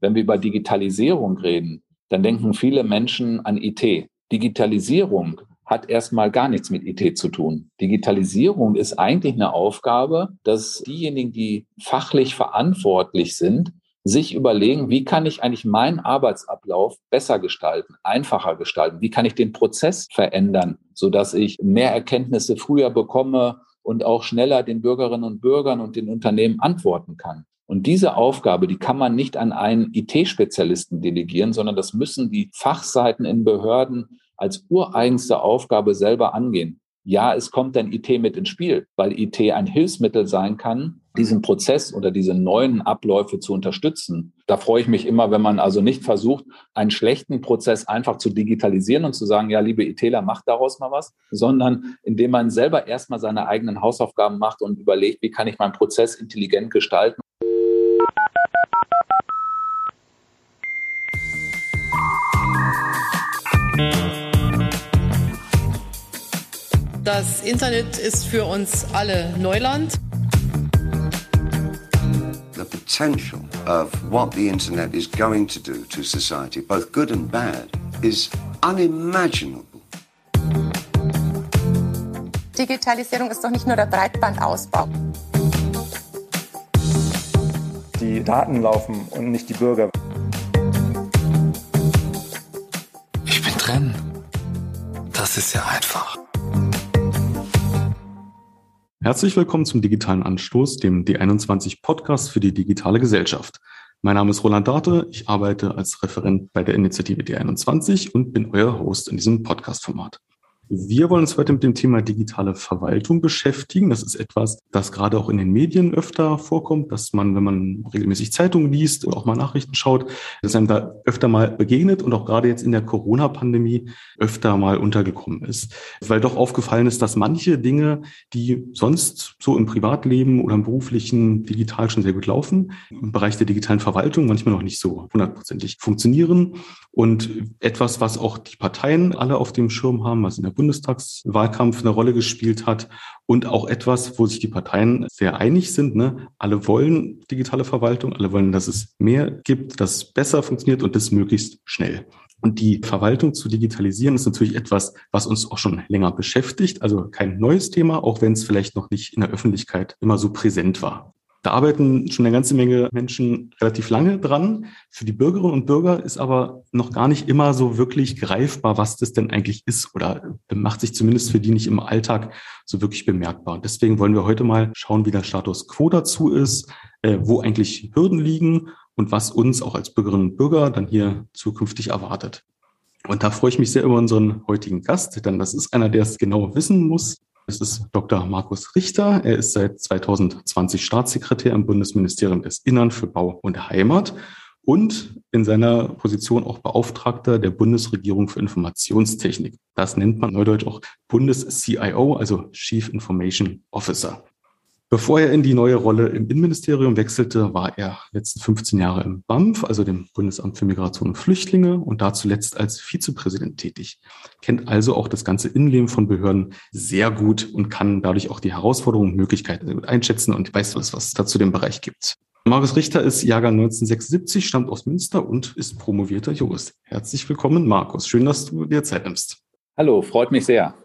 Wenn wir über Digitalisierung reden, dann denken viele Menschen an IT. Digitalisierung hat erstmal gar nichts mit IT zu tun. Digitalisierung ist eigentlich eine Aufgabe, dass diejenigen, die fachlich verantwortlich sind, sich überlegen, wie kann ich eigentlich meinen Arbeitsablauf besser gestalten, einfacher gestalten? Wie kann ich den Prozess verändern, sodass ich mehr Erkenntnisse früher bekomme und auch schneller den Bürgerinnen und Bürgern und den Unternehmen antworten kann? Und diese Aufgabe, die kann man nicht an einen IT-Spezialisten delegieren, sondern das müssen die Fachseiten in Behörden als ureigenste Aufgabe selber angehen. Ja, es kommt dann IT mit ins Spiel, weil IT ein Hilfsmittel sein kann, diesen Prozess oder diese neuen Abläufe zu unterstützen. Da freue ich mich immer, wenn man also nicht versucht, einen schlechten Prozess einfach zu digitalisieren und zu sagen, ja, liebe ITler, macht daraus mal was, sondern indem man selber erstmal seine eigenen Hausaufgaben macht und überlegt, wie kann ich meinen Prozess intelligent gestalten. Das Internet ist für uns alle Neuland. The potential of what the internet is going to do to society, both good and bad, is unimaginable. Digitalisierung ist doch nicht nur der Breitbandausbau. Die Daten laufen und nicht die Bürger. Ich bin drin. Das ist ja einfach. Herzlich willkommen zum Digitalen Anstoß, dem D21 Podcast für die digitale Gesellschaft. Mein Name ist Roland Darte, ich arbeite als Referent bei der Initiative D21 und bin euer Host in diesem Podcast-Format. Wir wollen uns heute mit dem Thema digitale Verwaltung beschäftigen. Das ist etwas, das gerade auch in den Medien öfter vorkommt, dass man, wenn man regelmäßig Zeitungen liest oder auch mal Nachrichten schaut, dass einem da öfter mal begegnet und auch gerade jetzt in der Corona-Pandemie öfter mal untergekommen ist. Weil doch aufgefallen ist, dass manche Dinge, die sonst so im Privatleben oder im beruflichen digital schon sehr gut laufen, im Bereich der digitalen Verwaltung manchmal noch nicht so hundertprozentig funktionieren. Und etwas, was auch die Parteien alle auf dem Schirm haben, was in der Bundestagswahlkampf eine Rolle gespielt hat und auch etwas, wo sich die Parteien sehr einig sind. Ne? Alle wollen digitale Verwaltung, alle wollen, dass es mehr gibt, dass es besser funktioniert und das möglichst schnell. Und die Verwaltung zu digitalisieren ist natürlich etwas, was uns auch schon länger beschäftigt. Also kein neues Thema, auch wenn es vielleicht noch nicht in der Öffentlichkeit immer so präsent war. Da arbeiten schon eine ganze Menge Menschen relativ lange dran. Für die Bürgerinnen und Bürger ist aber noch gar nicht immer so wirklich greifbar, was das denn eigentlich ist oder macht sich zumindest für die nicht im Alltag so wirklich bemerkbar. Deswegen wollen wir heute mal schauen, wie der Status quo dazu ist, äh, wo eigentlich Hürden liegen und was uns auch als Bürgerinnen und Bürger dann hier zukünftig erwartet. Und da freue ich mich sehr über unseren heutigen Gast, denn das ist einer, der es genau wissen muss. Es ist Dr. Markus Richter. Er ist seit 2020 Staatssekretär im Bundesministerium des Innern für Bau und Heimat und in seiner Position auch Beauftragter der Bundesregierung für Informationstechnik. Das nennt man neudeutsch auch Bundes-CIO, also Chief Information Officer. Bevor er in die neue Rolle im Innenministerium wechselte, war er letzten 15 Jahre im BAMF, also dem Bundesamt für Migration und Flüchtlinge, und da zuletzt als Vizepräsident tätig. Kennt also auch das ganze Innenleben von Behörden sehr gut und kann dadurch auch die Herausforderungen und Möglichkeiten gut einschätzen und weiß was es da zu dem Bereich gibt. Markus Richter ist Jahrgang 1976, stammt aus Münster und ist promovierter Jurist. Herzlich willkommen, Markus. Schön, dass du dir Zeit nimmst. Hallo, freut mich sehr.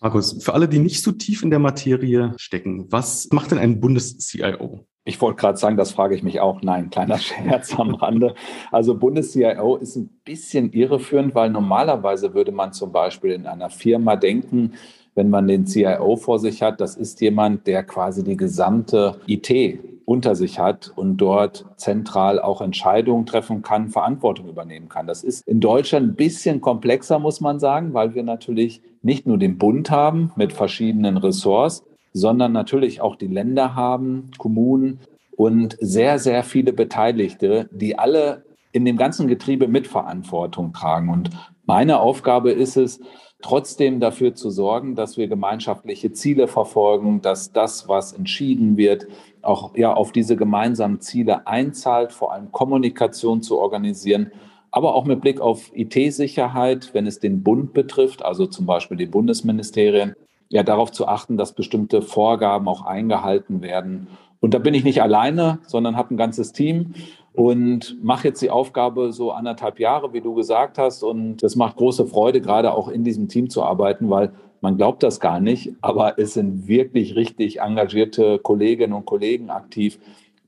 Markus, für alle, die nicht so tief in der Materie stecken, was macht denn ein Bundes-CIO? Ich wollte gerade sagen, das frage ich mich auch. Nein, kleiner Scherz am Rande. Also Bundes-CIO ist ein bisschen irreführend, weil normalerweise würde man zum Beispiel in einer Firma denken, wenn man den CIO vor sich hat, das ist jemand, der quasi die gesamte IT unter sich hat und dort zentral auch Entscheidungen treffen kann, Verantwortung übernehmen kann. Das ist in Deutschland ein bisschen komplexer, muss man sagen, weil wir natürlich nicht nur den Bund haben mit verschiedenen Ressorts, sondern natürlich auch die Länder haben, Kommunen und sehr, sehr viele Beteiligte, die alle in dem ganzen Getriebe Mitverantwortung tragen. Und meine Aufgabe ist es, trotzdem dafür zu sorgen, dass wir gemeinschaftliche Ziele verfolgen, dass das, was entschieden wird, auch ja auf diese gemeinsamen Ziele einzahlt, vor allem Kommunikation zu organisieren, aber auch mit Blick auf IT-Sicherheit, wenn es den Bund betrifft, also zum Beispiel die Bundesministerien, ja darauf zu achten, dass bestimmte Vorgaben auch eingehalten werden. Und da bin ich nicht alleine, sondern habe ein ganzes Team und mache jetzt die Aufgabe so anderthalb Jahre, wie du gesagt hast. Und das macht große Freude, gerade auch in diesem Team zu arbeiten, weil man glaubt das gar nicht, aber es sind wirklich richtig engagierte Kolleginnen und Kollegen aktiv,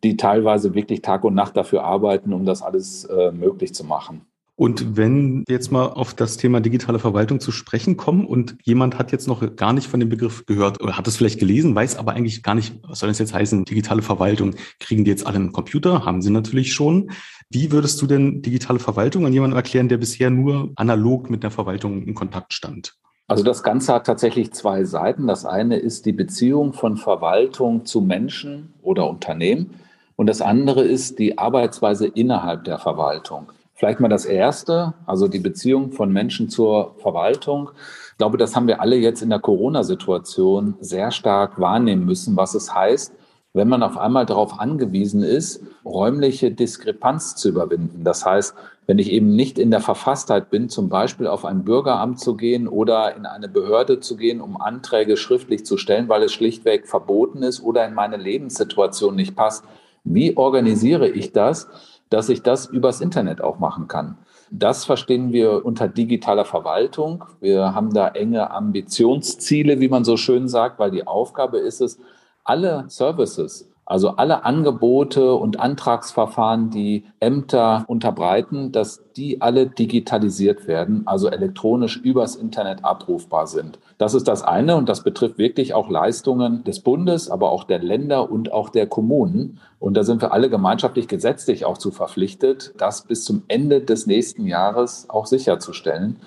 die teilweise wirklich Tag und Nacht dafür arbeiten, um das alles äh, möglich zu machen. Und wenn wir jetzt mal auf das Thema digitale Verwaltung zu sprechen kommen und jemand hat jetzt noch gar nicht von dem Begriff gehört oder hat es vielleicht gelesen, weiß aber eigentlich gar nicht, was soll das jetzt heißen, digitale Verwaltung, kriegen die jetzt alle einen Computer? Haben sie natürlich schon. Wie würdest du denn digitale Verwaltung an jemanden erklären, der bisher nur analog mit der Verwaltung in Kontakt stand? Also das Ganze hat tatsächlich zwei Seiten. Das eine ist die Beziehung von Verwaltung zu Menschen oder Unternehmen und das andere ist die Arbeitsweise innerhalb der Verwaltung. Vielleicht mal das Erste, also die Beziehung von Menschen zur Verwaltung. Ich glaube, das haben wir alle jetzt in der Corona-Situation sehr stark wahrnehmen müssen, was es heißt, wenn man auf einmal darauf angewiesen ist, räumliche Diskrepanz zu überwinden. Das heißt, wenn ich eben nicht in der Verfasstheit bin, zum Beispiel auf ein Bürgeramt zu gehen oder in eine Behörde zu gehen, um Anträge schriftlich zu stellen, weil es schlichtweg verboten ist oder in meine Lebenssituation nicht passt, wie organisiere ich das? Dass ich das übers Internet auch machen kann. Das verstehen wir unter digitaler Verwaltung. Wir haben da enge Ambitionsziele, wie man so schön sagt, weil die Aufgabe ist es, alle Services, also alle Angebote und Antragsverfahren, die Ämter unterbreiten, dass die alle digitalisiert werden, also elektronisch übers Internet abrufbar sind. Das ist das eine und das betrifft wirklich auch Leistungen des Bundes, aber auch der Länder und auch der Kommunen. Und da sind wir alle gemeinschaftlich gesetzlich auch zu verpflichtet, das bis zum Ende des nächsten Jahres auch sicherzustellen.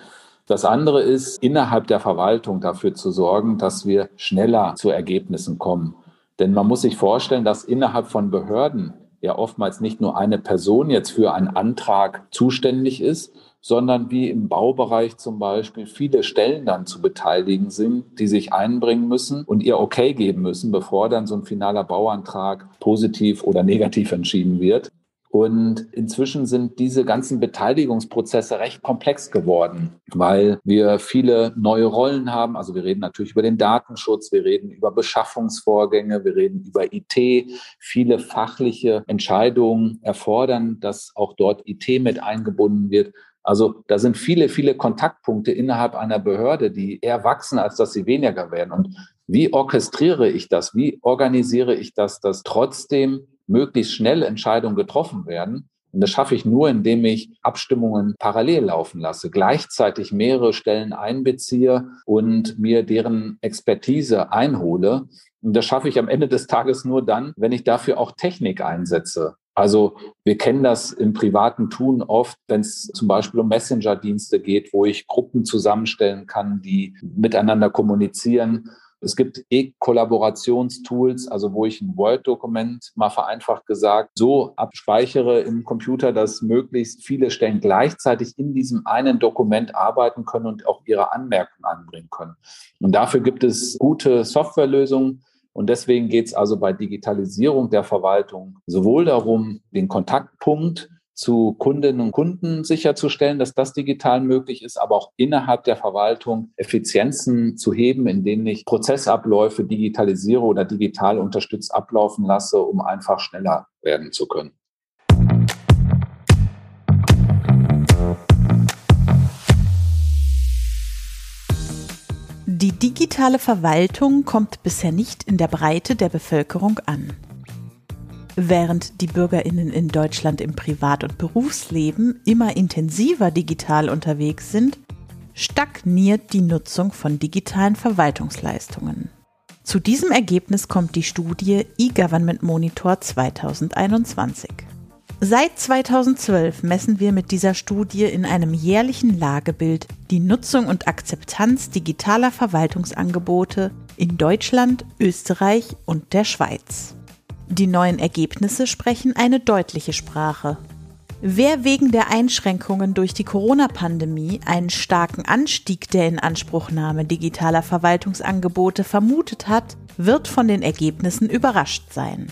Das andere ist, innerhalb der Verwaltung dafür zu sorgen, dass wir schneller zu Ergebnissen kommen. Denn man muss sich vorstellen, dass innerhalb von Behörden ja oftmals nicht nur eine Person jetzt für einen Antrag zuständig ist, sondern wie im Baubereich zum Beispiel viele Stellen dann zu beteiligen sind, die sich einbringen müssen und ihr Okay geben müssen, bevor dann so ein finaler Bauantrag positiv oder negativ entschieden wird. Und inzwischen sind diese ganzen Beteiligungsprozesse recht komplex geworden, weil wir viele neue Rollen haben. Also wir reden natürlich über den Datenschutz, wir reden über Beschaffungsvorgänge, wir reden über IT. Viele fachliche Entscheidungen erfordern, dass auch dort IT mit eingebunden wird. Also da sind viele, viele Kontaktpunkte innerhalb einer Behörde, die eher wachsen, als dass sie weniger werden. Und wie orchestriere ich das? Wie organisiere ich das, dass trotzdem möglichst schnell Entscheidungen getroffen werden. Und das schaffe ich nur, indem ich Abstimmungen parallel laufen lasse, gleichzeitig mehrere Stellen einbeziehe und mir deren Expertise einhole. Und das schaffe ich am Ende des Tages nur dann, wenn ich dafür auch Technik einsetze. Also wir kennen das im privaten Tun oft, wenn es zum Beispiel um Messenger-Dienste geht, wo ich Gruppen zusammenstellen kann, die miteinander kommunizieren. Es gibt E-Kollaborationstools, also wo ich ein Word-Dokument mal vereinfacht gesagt so abspeichere im Computer, dass möglichst viele Stellen gleichzeitig in diesem einen Dokument arbeiten können und auch ihre Anmerkungen anbringen können. Und dafür gibt es gute Softwarelösungen. Und deswegen geht es also bei Digitalisierung der Verwaltung sowohl darum, den Kontaktpunkt zu Kundinnen und Kunden sicherzustellen, dass das digital möglich ist, aber auch innerhalb der Verwaltung Effizienzen zu heben, in denen ich Prozessabläufe digitalisiere oder digital unterstützt ablaufen lasse, um einfach schneller werden zu können. Die digitale Verwaltung kommt bisher nicht in der Breite der Bevölkerung an. Während die Bürgerinnen in Deutschland im Privat- und Berufsleben immer intensiver digital unterwegs sind, stagniert die Nutzung von digitalen Verwaltungsleistungen. Zu diesem Ergebnis kommt die Studie E-Government Monitor 2021. Seit 2012 messen wir mit dieser Studie in einem jährlichen Lagebild die Nutzung und Akzeptanz digitaler Verwaltungsangebote in Deutschland, Österreich und der Schweiz. Die neuen Ergebnisse sprechen eine deutliche Sprache. Wer wegen der Einschränkungen durch die Corona-Pandemie einen starken Anstieg der Inanspruchnahme digitaler Verwaltungsangebote vermutet hat, wird von den Ergebnissen überrascht sein.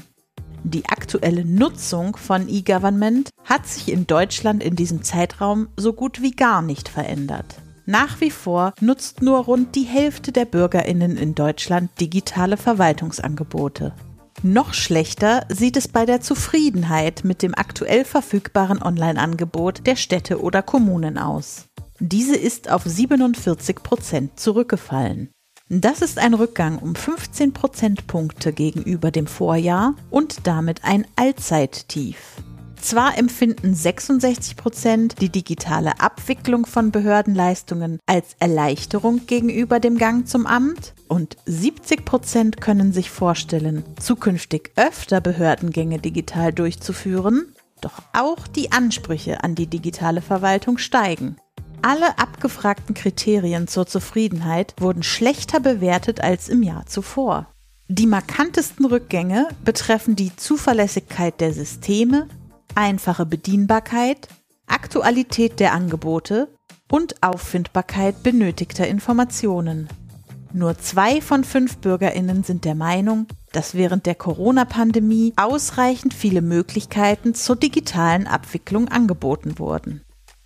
Die aktuelle Nutzung von E-Government hat sich in Deutschland in diesem Zeitraum so gut wie gar nicht verändert. Nach wie vor nutzt nur rund die Hälfte der Bürgerinnen in Deutschland digitale Verwaltungsangebote. Noch schlechter sieht es bei der Zufriedenheit mit dem aktuell verfügbaren Online-Angebot der Städte oder Kommunen aus. Diese ist auf 47 Prozent zurückgefallen. Das ist ein Rückgang um 15 Prozentpunkte gegenüber dem Vorjahr und damit ein Allzeittief. Zwar empfinden 66 Prozent die digitale Abwicklung von Behördenleistungen als Erleichterung gegenüber dem Gang zum Amt und 70 Prozent können sich vorstellen, zukünftig öfter Behördengänge digital durchzuführen, doch auch die Ansprüche an die digitale Verwaltung steigen. Alle abgefragten Kriterien zur Zufriedenheit wurden schlechter bewertet als im Jahr zuvor. Die markantesten Rückgänge betreffen die Zuverlässigkeit der Systeme, einfache Bedienbarkeit, Aktualität der Angebote und Auffindbarkeit benötigter Informationen. Nur zwei von fünf Bürgerinnen sind der Meinung, dass während der Corona-Pandemie ausreichend viele Möglichkeiten zur digitalen Abwicklung angeboten wurden.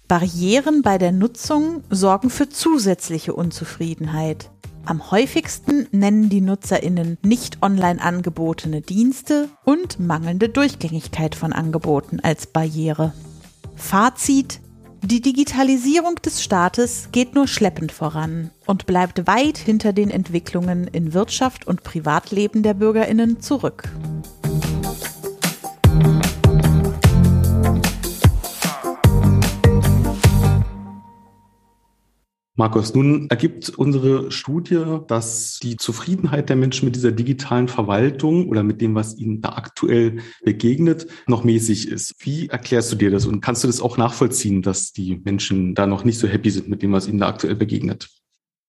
Barrieren bei der Nutzung sorgen für zusätzliche Unzufriedenheit. Am häufigsten nennen die Nutzerinnen nicht online angebotene Dienste und mangelnde Durchgängigkeit von Angeboten als Barriere. Fazit die Digitalisierung des Staates geht nur schleppend voran und bleibt weit hinter den Entwicklungen in Wirtschaft und Privatleben der Bürgerinnen zurück. Markus, nun ergibt unsere Studie, dass die Zufriedenheit der Menschen mit dieser digitalen Verwaltung oder mit dem, was ihnen da aktuell begegnet, noch mäßig ist. Wie erklärst du dir das und kannst du das auch nachvollziehen, dass die Menschen da noch nicht so happy sind mit dem, was ihnen da aktuell begegnet?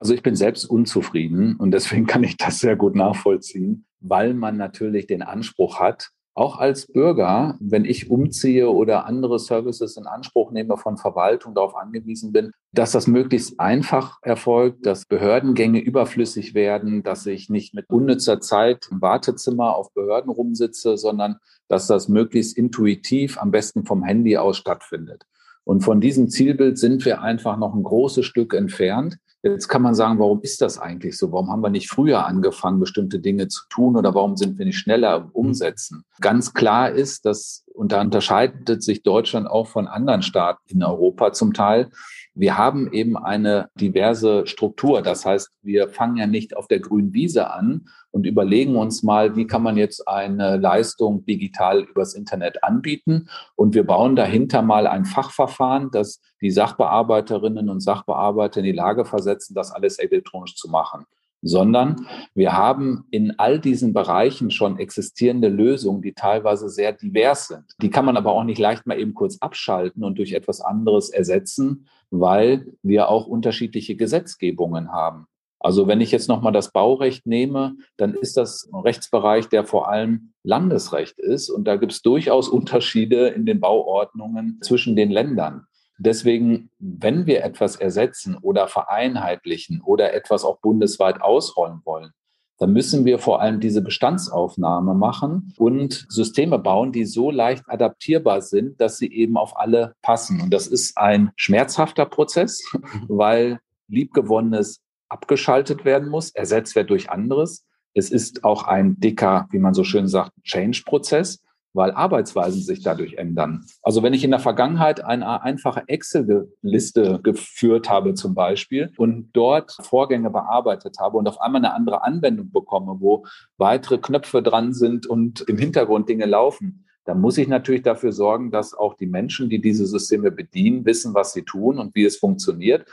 Also ich bin selbst unzufrieden und deswegen kann ich das sehr gut nachvollziehen, weil man natürlich den Anspruch hat, auch als Bürger, wenn ich umziehe oder andere Services in Anspruch nehme von Verwaltung, darauf angewiesen bin, dass das möglichst einfach erfolgt, dass Behördengänge überflüssig werden, dass ich nicht mit unnützer Zeit im Wartezimmer auf Behörden rumsitze, sondern dass das möglichst intuitiv, am besten vom Handy aus stattfindet. Und von diesem Zielbild sind wir einfach noch ein großes Stück entfernt. Jetzt kann man sagen, warum ist das eigentlich so? Warum haben wir nicht früher angefangen, bestimmte Dinge zu tun oder warum sind wir nicht schneller im Umsetzen? Ganz klar ist, dass, und da unterscheidet sich Deutschland auch von anderen Staaten in Europa zum Teil, wir haben eben eine diverse Struktur. Das heißt, wir fangen ja nicht auf der grünen Wiese an und überlegen uns mal, wie kann man jetzt eine Leistung digital übers Internet anbieten. Und wir bauen dahinter mal ein Fachverfahren, das die Sachbearbeiterinnen und Sachbearbeiter in die Lage versetzen, das alles elektronisch zu machen sondern wir haben in all diesen Bereichen schon existierende Lösungen, die teilweise sehr divers sind. Die kann man aber auch nicht leicht mal eben kurz abschalten und durch etwas anderes ersetzen, weil wir auch unterschiedliche Gesetzgebungen haben. Also wenn ich jetzt nochmal das Baurecht nehme, dann ist das ein Rechtsbereich, der vor allem Landesrecht ist. Und da gibt es durchaus Unterschiede in den Bauordnungen zwischen den Ländern. Deswegen, wenn wir etwas ersetzen oder vereinheitlichen oder etwas auch bundesweit ausrollen wollen, dann müssen wir vor allem diese Bestandsaufnahme machen und Systeme bauen, die so leicht adaptierbar sind, dass sie eben auf alle passen. Und das ist ein schmerzhafter Prozess, weil liebgewonnenes abgeschaltet werden muss, ersetzt wird durch anderes. Es ist auch ein dicker, wie man so schön sagt, Change-Prozess weil Arbeitsweisen sich dadurch ändern. Also wenn ich in der Vergangenheit eine einfache Excel-Liste geführt habe zum Beispiel und dort Vorgänge bearbeitet habe und auf einmal eine andere Anwendung bekomme, wo weitere Knöpfe dran sind und im Hintergrund Dinge laufen, dann muss ich natürlich dafür sorgen, dass auch die Menschen, die diese Systeme bedienen, wissen, was sie tun und wie es funktioniert.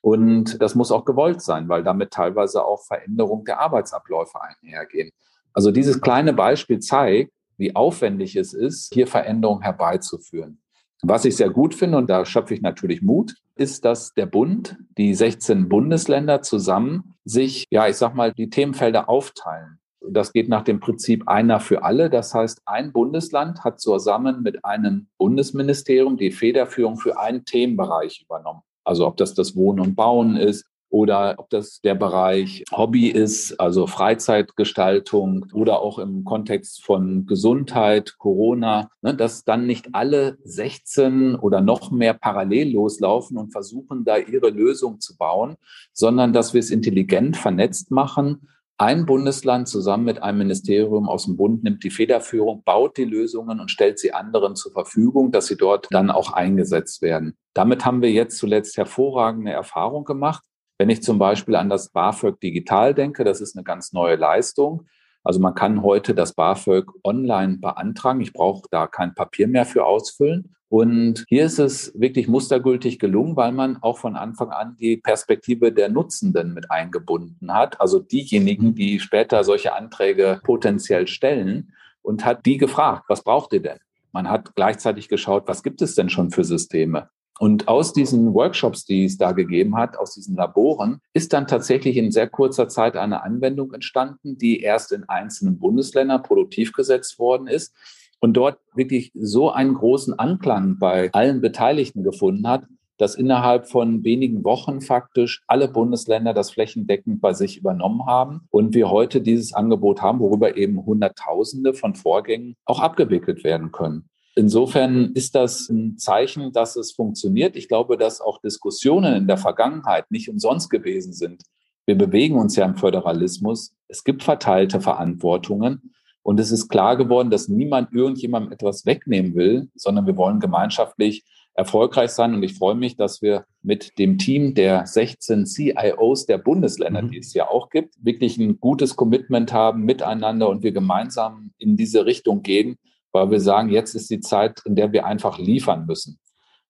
Und das muss auch gewollt sein, weil damit teilweise auch Veränderung der Arbeitsabläufe einhergehen. Also dieses kleine Beispiel zeigt, wie aufwendig es ist, hier Veränderungen herbeizuführen. Was ich sehr gut finde, und da schöpfe ich natürlich Mut, ist, dass der Bund, die 16 Bundesländer zusammen sich, ja, ich sag mal, die Themenfelder aufteilen. Das geht nach dem Prinzip einer für alle. Das heißt, ein Bundesland hat zusammen mit einem Bundesministerium die Federführung für einen Themenbereich übernommen. Also ob das das Wohnen und Bauen ist, oder ob das der Bereich Hobby ist, also Freizeitgestaltung oder auch im Kontext von Gesundheit, Corona, ne, dass dann nicht alle 16 oder noch mehr parallel loslaufen und versuchen, da ihre Lösung zu bauen, sondern dass wir es intelligent vernetzt machen, Ein Bundesland zusammen mit einem Ministerium aus dem Bund nimmt die Federführung, baut die Lösungen und stellt sie anderen zur Verfügung, dass sie dort dann auch eingesetzt werden. Damit haben wir jetzt zuletzt hervorragende Erfahrung gemacht. Wenn ich zum Beispiel an das BAföG Digital denke, das ist eine ganz neue Leistung. Also man kann heute das BAföG online beantragen. Ich brauche da kein Papier mehr für ausfüllen. Und hier ist es wirklich mustergültig gelungen, weil man auch von Anfang an die Perspektive der Nutzenden mit eingebunden hat. Also diejenigen, die später solche Anträge potenziell stellen und hat die gefragt, was braucht ihr denn? Man hat gleichzeitig geschaut, was gibt es denn schon für Systeme? Und aus diesen Workshops, die es da gegeben hat, aus diesen Laboren, ist dann tatsächlich in sehr kurzer Zeit eine Anwendung entstanden, die erst in einzelnen Bundesländern produktiv gesetzt worden ist und dort wirklich so einen großen Anklang bei allen Beteiligten gefunden hat, dass innerhalb von wenigen Wochen faktisch alle Bundesländer das flächendeckend bei sich übernommen haben und wir heute dieses Angebot haben, worüber eben Hunderttausende von Vorgängen auch abgewickelt werden können. Insofern ist das ein Zeichen, dass es funktioniert. Ich glaube, dass auch Diskussionen in der Vergangenheit nicht umsonst gewesen sind. Wir bewegen uns ja im Föderalismus. Es gibt verteilte Verantwortungen. Und es ist klar geworden, dass niemand irgendjemandem etwas wegnehmen will, sondern wir wollen gemeinschaftlich erfolgreich sein. Und ich freue mich, dass wir mit dem Team der 16 CIOs der Bundesländer, mhm. die es ja auch gibt, wirklich ein gutes Commitment haben miteinander und wir gemeinsam in diese Richtung gehen, weil wir sagen, jetzt ist die Zeit, in der wir einfach liefern müssen.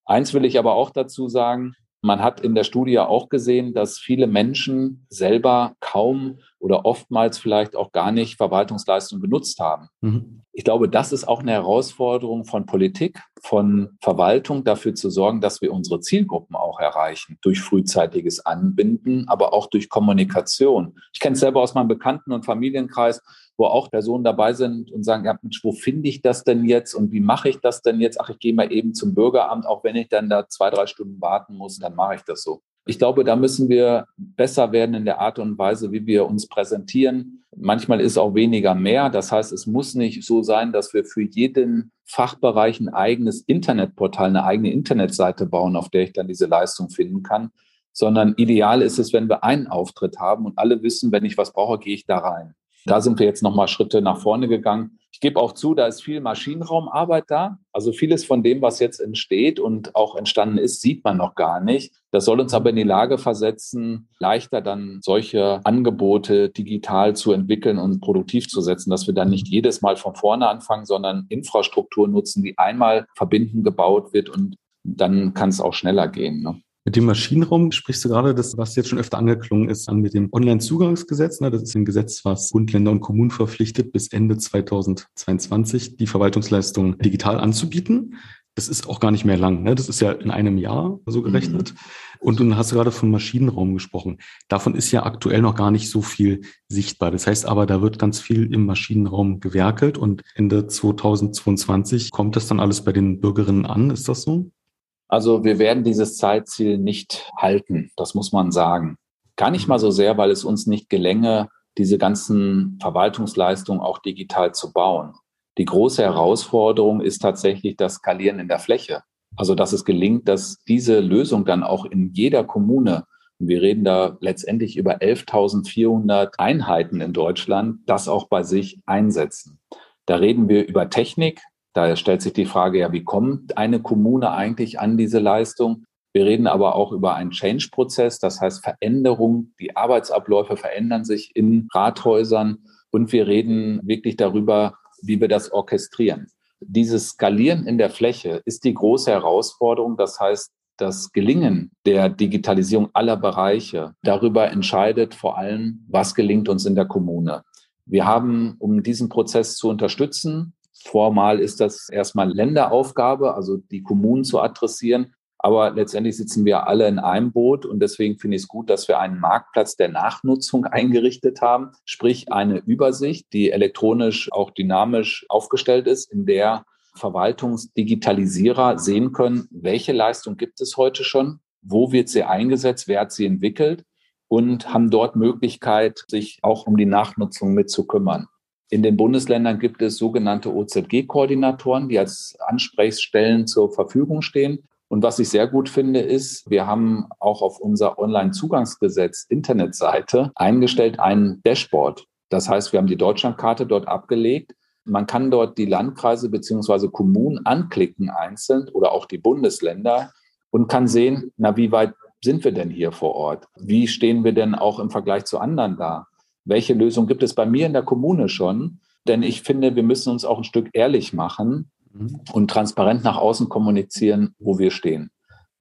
Eins will ich aber auch dazu sagen, man hat in der Studie auch gesehen, dass viele Menschen selber kaum oder oftmals vielleicht auch gar nicht Verwaltungsleistungen genutzt haben. Mhm. Ich glaube, das ist auch eine Herausforderung von Politik, von Verwaltung, dafür zu sorgen, dass wir unsere Zielgruppen auch erreichen, durch frühzeitiges Anbinden, aber auch durch Kommunikation. Ich kenne es selber aus meinem Bekannten- und Familienkreis, wo auch Personen dabei sind und sagen, ja, Mensch, wo finde ich das denn jetzt und wie mache ich das denn jetzt? Ach, ich gehe mal eben zum Bürgeramt, auch wenn ich dann da zwei, drei Stunden warten muss, dann mache ich das so. Ich glaube, da müssen wir besser werden in der Art und Weise, wie wir uns präsentieren. Manchmal ist auch weniger mehr. Das heißt, es muss nicht so sein, dass wir für jeden Fachbereich ein eigenes Internetportal, eine eigene Internetseite bauen, auf der ich dann diese Leistung finden kann, sondern ideal ist es, wenn wir einen Auftritt haben und alle wissen, wenn ich was brauche, gehe ich da rein. Da sind wir jetzt nochmal Schritte nach vorne gegangen. Ich gebe auch zu, da ist viel Maschinenraumarbeit da. Also vieles von dem, was jetzt entsteht und auch entstanden ist, sieht man noch gar nicht. Das soll uns aber in die Lage versetzen, leichter dann solche Angebote digital zu entwickeln und produktiv zu setzen, dass wir dann nicht jedes Mal von vorne anfangen, sondern Infrastruktur nutzen, die einmal verbinden gebaut wird und dann kann es auch schneller gehen. Ne? Mit dem Maschinenraum sprichst du gerade das, was jetzt schon öfter angeklungen ist, an mit dem Online-Zugangsgesetz. Ne? Das ist ein Gesetz, was Bund, Länder und Kommunen verpflichtet, bis Ende 2022 die Verwaltungsleistung digital anzubieten. Das ist auch gar nicht mehr lang. Ne? Das ist ja in einem Jahr so gerechnet. Mhm. Und du hast gerade vom Maschinenraum gesprochen. Davon ist ja aktuell noch gar nicht so viel sichtbar. Das heißt aber, da wird ganz viel im Maschinenraum gewerkelt und Ende 2022 kommt das dann alles bei den Bürgerinnen an. Ist das so? Also wir werden dieses Zeitziel nicht halten, das muss man sagen. Gar nicht mal so sehr, weil es uns nicht gelänge, diese ganzen Verwaltungsleistungen auch digital zu bauen. Die große Herausforderung ist tatsächlich das Skalieren in der Fläche. Also dass es gelingt, dass diese Lösung dann auch in jeder Kommune, wir reden da letztendlich über 11.400 Einheiten in Deutschland, das auch bei sich einsetzen. Da reden wir über Technik, Daher stellt sich die Frage, ja, wie kommt eine Kommune eigentlich an diese Leistung? Wir reden aber auch über einen Change-Prozess, das heißt Veränderung. Die Arbeitsabläufe verändern sich in Rathäusern und wir reden wirklich darüber, wie wir das orchestrieren. Dieses Skalieren in der Fläche ist die große Herausforderung. Das heißt, das Gelingen der Digitalisierung aller Bereiche darüber entscheidet vor allem, was gelingt uns in der Kommune. Wir haben, um diesen Prozess zu unterstützen, Formal ist das erstmal Länderaufgabe, also die Kommunen zu adressieren. Aber letztendlich sitzen wir alle in einem Boot und deswegen finde ich es gut, dass wir einen Marktplatz der Nachnutzung eingerichtet haben, sprich eine Übersicht, die elektronisch auch dynamisch aufgestellt ist, in der Verwaltungsdigitalisierer sehen können, welche Leistung gibt es heute schon, wo wird sie eingesetzt, wer hat sie entwickelt und haben dort Möglichkeit, sich auch um die Nachnutzung mitzukümmern. In den Bundesländern gibt es sogenannte OZG-Koordinatoren, die als Ansprechstellen zur Verfügung stehen. Und was ich sehr gut finde, ist, wir haben auch auf unser Online-Zugangsgesetz Internetseite eingestellt ein Dashboard. Das heißt, wir haben die Deutschlandkarte dort abgelegt. Man kann dort die Landkreise beziehungsweise Kommunen anklicken einzeln oder auch die Bundesländer und kann sehen, na, wie weit sind wir denn hier vor Ort? Wie stehen wir denn auch im Vergleich zu anderen da? Welche Lösung gibt es bei mir in der Kommune schon? Denn ich finde, wir müssen uns auch ein Stück ehrlich machen mhm. und transparent nach außen kommunizieren, wo wir stehen.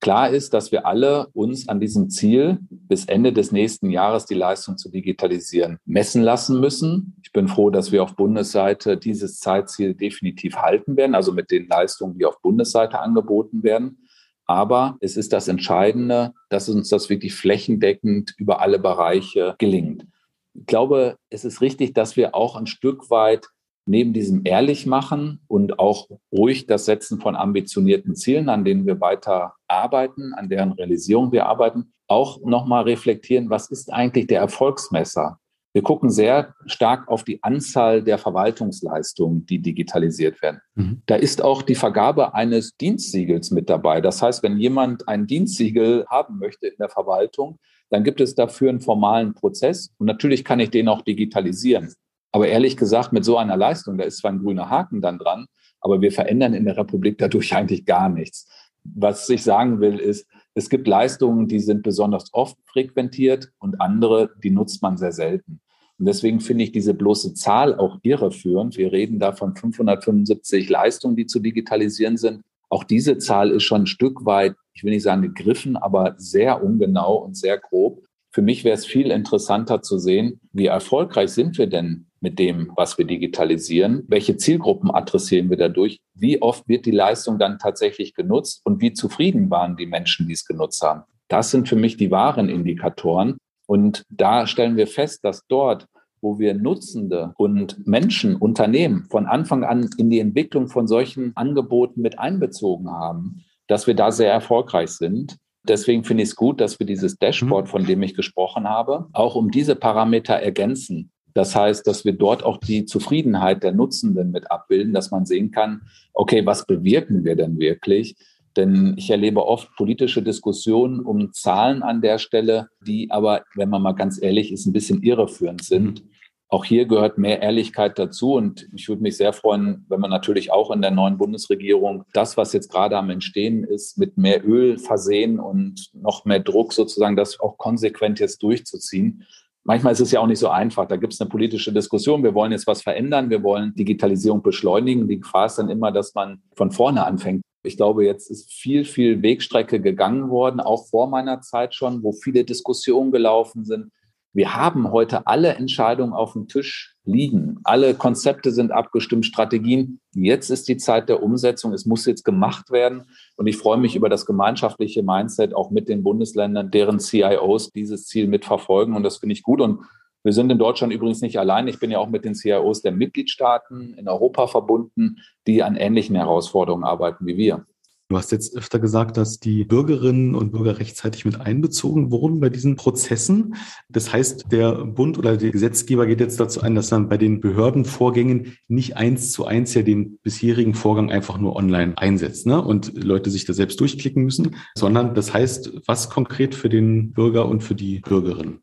Klar ist, dass wir alle uns an diesem Ziel, bis Ende des nächsten Jahres die Leistung zu digitalisieren, messen lassen müssen. Ich bin froh, dass wir auf Bundesseite dieses Zeitziel definitiv halten werden, also mit den Leistungen, die auf Bundesseite angeboten werden. Aber es ist das Entscheidende, dass uns das wirklich flächendeckend über alle Bereiche gelingt. Ich glaube, es ist richtig, dass wir auch ein Stück weit neben diesem ehrlich machen und auch ruhig das Setzen von ambitionierten Zielen, an denen wir weiter arbeiten, an deren Realisierung wir arbeiten, auch nochmal reflektieren, was ist eigentlich der Erfolgsmesser? Wir gucken sehr stark auf die Anzahl der Verwaltungsleistungen, die digitalisiert werden. Mhm. Da ist auch die Vergabe eines Dienstsiegels mit dabei. Das heißt, wenn jemand ein Dienstsiegel haben möchte in der Verwaltung, dann gibt es dafür einen formalen Prozess. Und natürlich kann ich den auch digitalisieren. Aber ehrlich gesagt, mit so einer Leistung, da ist zwar ein grüner Haken dann dran, aber wir verändern in der Republik dadurch eigentlich gar nichts. Was ich sagen will, ist, es gibt Leistungen, die sind besonders oft frequentiert und andere, die nutzt man sehr selten. Und deswegen finde ich diese bloße Zahl auch irreführend. Wir reden da von 575 Leistungen, die zu digitalisieren sind. Auch diese Zahl ist schon ein Stück weit, ich will nicht sagen gegriffen, aber sehr ungenau und sehr grob. Für mich wäre es viel interessanter zu sehen, wie erfolgreich sind wir denn mit dem, was wir digitalisieren? Welche Zielgruppen adressieren wir dadurch? Wie oft wird die Leistung dann tatsächlich genutzt und wie zufrieden waren die Menschen, die es genutzt haben? Das sind für mich die wahren Indikatoren. Und da stellen wir fest, dass dort, wo wir Nutzende und Menschen, Unternehmen von Anfang an in die Entwicklung von solchen Angeboten mit einbezogen haben, dass wir da sehr erfolgreich sind. Deswegen finde ich es gut, dass wir dieses Dashboard, mhm. von dem ich gesprochen habe, auch um diese Parameter ergänzen. Das heißt, dass wir dort auch die Zufriedenheit der Nutzenden mit abbilden, dass man sehen kann, okay, was bewirken wir denn wirklich? Denn ich erlebe oft politische Diskussionen um Zahlen an der Stelle, die aber, wenn man mal ganz ehrlich ist, ein bisschen irreführend sind. Auch hier gehört mehr Ehrlichkeit dazu. Und ich würde mich sehr freuen, wenn man natürlich auch in der neuen Bundesregierung das, was jetzt gerade am Entstehen ist, mit mehr Öl versehen und noch mehr Druck sozusagen, das auch konsequent jetzt durchzuziehen manchmal ist es ja auch nicht so einfach. Da gibt es eine politische Diskussion. Wir wollen jetzt was verändern. Wir wollen Digitalisierung beschleunigen. Die Gefahr ist dann immer, dass man von vorne anfängt. Ich glaube, jetzt ist viel, viel Wegstrecke gegangen worden, auch vor meiner Zeit schon, wo viele Diskussionen gelaufen sind. Wir haben heute alle Entscheidungen auf dem Tisch liegen. Alle Konzepte sind abgestimmt, Strategien. Jetzt ist die Zeit der Umsetzung. Es muss jetzt gemacht werden. Und ich freue mich über das gemeinschaftliche Mindset auch mit den Bundesländern, deren CIOs dieses Ziel mitverfolgen. Und das finde ich gut. Und wir sind in Deutschland übrigens nicht allein. Ich bin ja auch mit den CIOs der Mitgliedstaaten in Europa verbunden, die an ähnlichen Herausforderungen arbeiten wie wir. Du hast jetzt öfter gesagt, dass die Bürgerinnen und Bürger rechtzeitig mit einbezogen wurden bei diesen Prozessen. Das heißt, der Bund oder der Gesetzgeber geht jetzt dazu ein, dass man bei den Behördenvorgängen nicht eins zu eins ja den bisherigen Vorgang einfach nur online einsetzt ne? und Leute sich da selbst durchklicken müssen, sondern das heißt, was konkret für den Bürger und für die Bürgerin?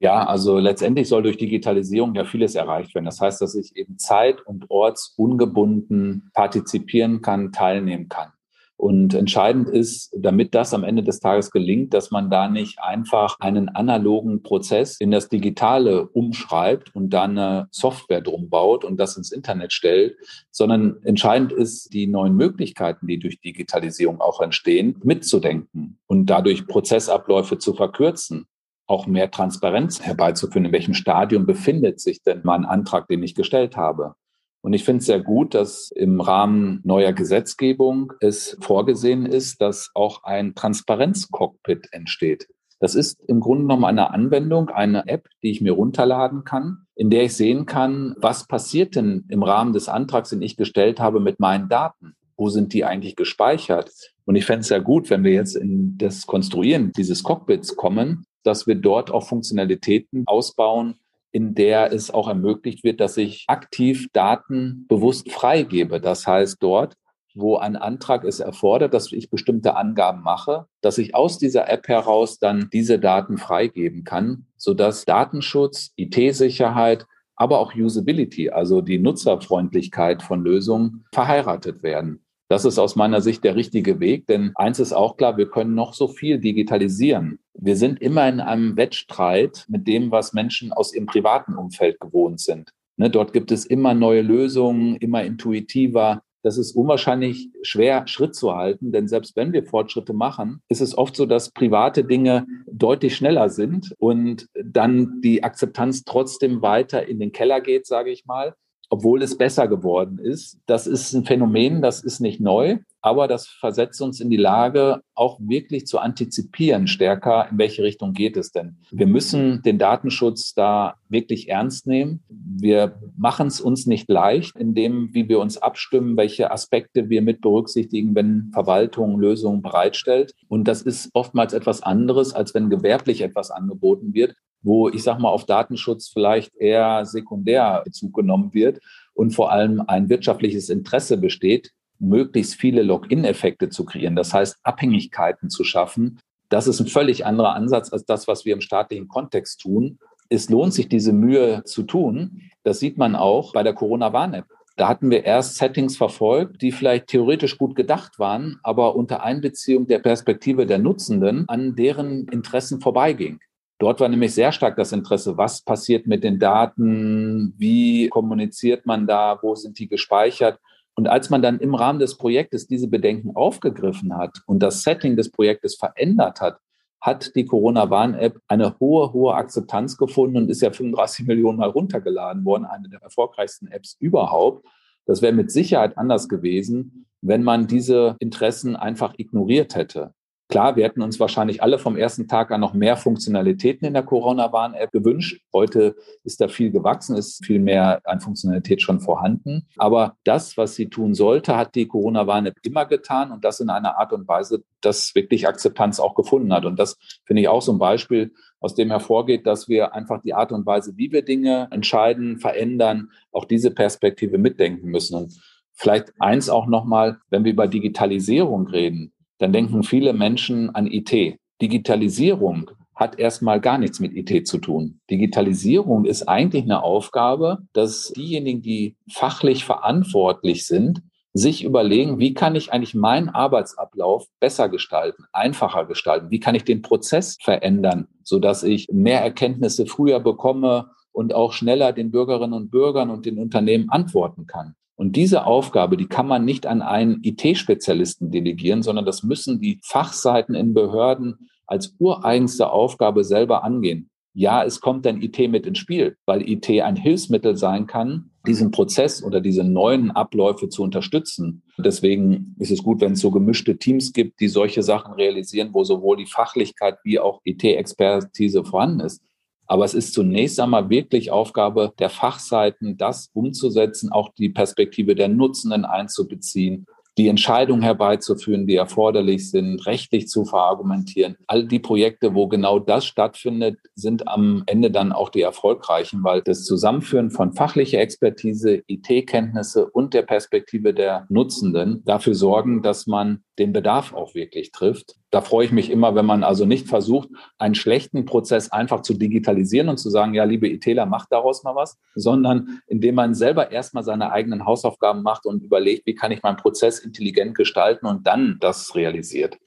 Ja, also letztendlich soll durch Digitalisierung ja vieles erreicht werden. Das heißt, dass ich eben zeit- und ortsungebunden partizipieren kann, teilnehmen kann. Und entscheidend ist, damit das am Ende des Tages gelingt, dass man da nicht einfach einen analogen Prozess in das Digitale umschreibt und dann eine Software drum baut und das ins Internet stellt, sondern entscheidend ist, die neuen Möglichkeiten, die durch Digitalisierung auch entstehen, mitzudenken und dadurch Prozessabläufe zu verkürzen auch mehr Transparenz herbeizuführen. In welchem Stadium befindet sich denn mein Antrag, den ich gestellt habe? Und ich finde es sehr gut, dass im Rahmen neuer Gesetzgebung es vorgesehen ist, dass auch ein Transparenzcockpit entsteht. Das ist im Grunde genommen eine Anwendung, eine App, die ich mir runterladen kann, in der ich sehen kann, was passiert denn im Rahmen des Antrags, den ich gestellt habe, mit meinen Daten. Wo sind die eigentlich gespeichert? Und ich fände es sehr gut, wenn wir jetzt in das Konstruieren dieses Cockpits kommen, dass wir dort auch Funktionalitäten ausbauen, in der es auch ermöglicht wird, dass ich aktiv Daten bewusst freigebe. Das heißt, dort, wo ein Antrag es erfordert, dass ich bestimmte Angaben mache, dass ich aus dieser App heraus dann diese Daten freigeben kann, sodass Datenschutz, IT-Sicherheit, aber auch Usability, also die Nutzerfreundlichkeit von Lösungen, verheiratet werden. Das ist aus meiner Sicht der richtige Weg, denn eins ist auch klar, wir können noch so viel digitalisieren. Wir sind immer in einem Wettstreit mit dem, was Menschen aus ihrem privaten Umfeld gewohnt sind. Ne, dort gibt es immer neue Lösungen, immer intuitiver. Das ist unwahrscheinlich schwer, Schritt zu halten, denn selbst wenn wir Fortschritte machen, ist es oft so, dass private Dinge deutlich schneller sind und dann die Akzeptanz trotzdem weiter in den Keller geht, sage ich mal obwohl es besser geworden ist. Das ist ein Phänomen, das ist nicht neu, aber das versetzt uns in die Lage, auch wirklich zu antizipieren stärker, in welche Richtung geht es denn. Wir müssen den Datenschutz da wirklich ernst nehmen. Wir machen es uns nicht leicht, in dem, wie wir uns abstimmen, welche Aspekte wir mit berücksichtigen, wenn Verwaltung Lösungen bereitstellt. Und das ist oftmals etwas anderes, als wenn gewerblich etwas angeboten wird wo ich sage mal auf Datenschutz vielleicht eher sekundär Bezug genommen wird und vor allem ein wirtschaftliches Interesse besteht, möglichst viele Login-Effekte zu kreieren, das heißt Abhängigkeiten zu schaffen. Das ist ein völlig anderer Ansatz als das, was wir im staatlichen Kontext tun. Es lohnt sich, diese Mühe zu tun. Das sieht man auch bei der Corona-Warn-App. Da hatten wir erst Settings verfolgt, die vielleicht theoretisch gut gedacht waren, aber unter Einbeziehung der Perspektive der Nutzenden an deren Interessen vorbeiging. Dort war nämlich sehr stark das Interesse, was passiert mit den Daten, wie kommuniziert man da, wo sind die gespeichert. Und als man dann im Rahmen des Projektes diese Bedenken aufgegriffen hat und das Setting des Projektes verändert hat, hat die Corona-Warn-App eine hohe, hohe Akzeptanz gefunden und ist ja 35 Millionen Mal runtergeladen worden, eine der erfolgreichsten Apps überhaupt. Das wäre mit Sicherheit anders gewesen, wenn man diese Interessen einfach ignoriert hätte. Klar, wir hätten uns wahrscheinlich alle vom ersten Tag an noch mehr Funktionalitäten in der Corona-Warn-App gewünscht. Heute ist da viel gewachsen, ist viel mehr an Funktionalität schon vorhanden. Aber das, was sie tun sollte, hat die Corona-Warn-App immer getan und das in einer Art und Weise, dass wirklich Akzeptanz auch gefunden hat. Und das finde ich auch so ein Beispiel, aus dem hervorgeht, dass wir einfach die Art und Weise, wie wir Dinge entscheiden, verändern, auch diese Perspektive mitdenken müssen. Und vielleicht eins auch nochmal, wenn wir über Digitalisierung reden, dann denken viele Menschen an IT. Digitalisierung hat erstmal gar nichts mit IT zu tun. Digitalisierung ist eigentlich eine Aufgabe, dass diejenigen, die fachlich verantwortlich sind, sich überlegen, wie kann ich eigentlich meinen Arbeitsablauf besser gestalten, einfacher gestalten? Wie kann ich den Prozess verändern, so dass ich mehr Erkenntnisse früher bekomme und auch schneller den Bürgerinnen und Bürgern und den Unternehmen antworten kann? Und diese Aufgabe, die kann man nicht an einen IT-Spezialisten delegieren, sondern das müssen die Fachseiten in Behörden als ureigenste Aufgabe selber angehen. Ja, es kommt dann IT mit ins Spiel, weil IT ein Hilfsmittel sein kann, diesen Prozess oder diese neuen Abläufe zu unterstützen. Deswegen ist es gut, wenn es so gemischte Teams gibt, die solche Sachen realisieren, wo sowohl die Fachlichkeit wie auch IT-Expertise vorhanden ist. Aber es ist zunächst einmal wirklich Aufgabe der Fachseiten, das umzusetzen, auch die Perspektive der Nutzenden einzubeziehen die Entscheidungen herbeizuführen, die erforderlich sind, rechtlich zu verargumentieren. All die Projekte, wo genau das stattfindet, sind am Ende dann auch die erfolgreichen, weil das Zusammenführen von fachlicher Expertise, IT-Kenntnisse und der Perspektive der Nutzenden dafür sorgen, dass man den Bedarf auch wirklich trifft. Da freue ich mich immer, wenn man also nicht versucht, einen schlechten Prozess einfach zu digitalisieren und zu sagen, ja, liebe ITler, macht daraus mal was, sondern indem man selber erstmal seine eigenen Hausaufgaben macht und überlegt, wie kann ich meinen Prozess intelligent gestalten und dann das realisiert.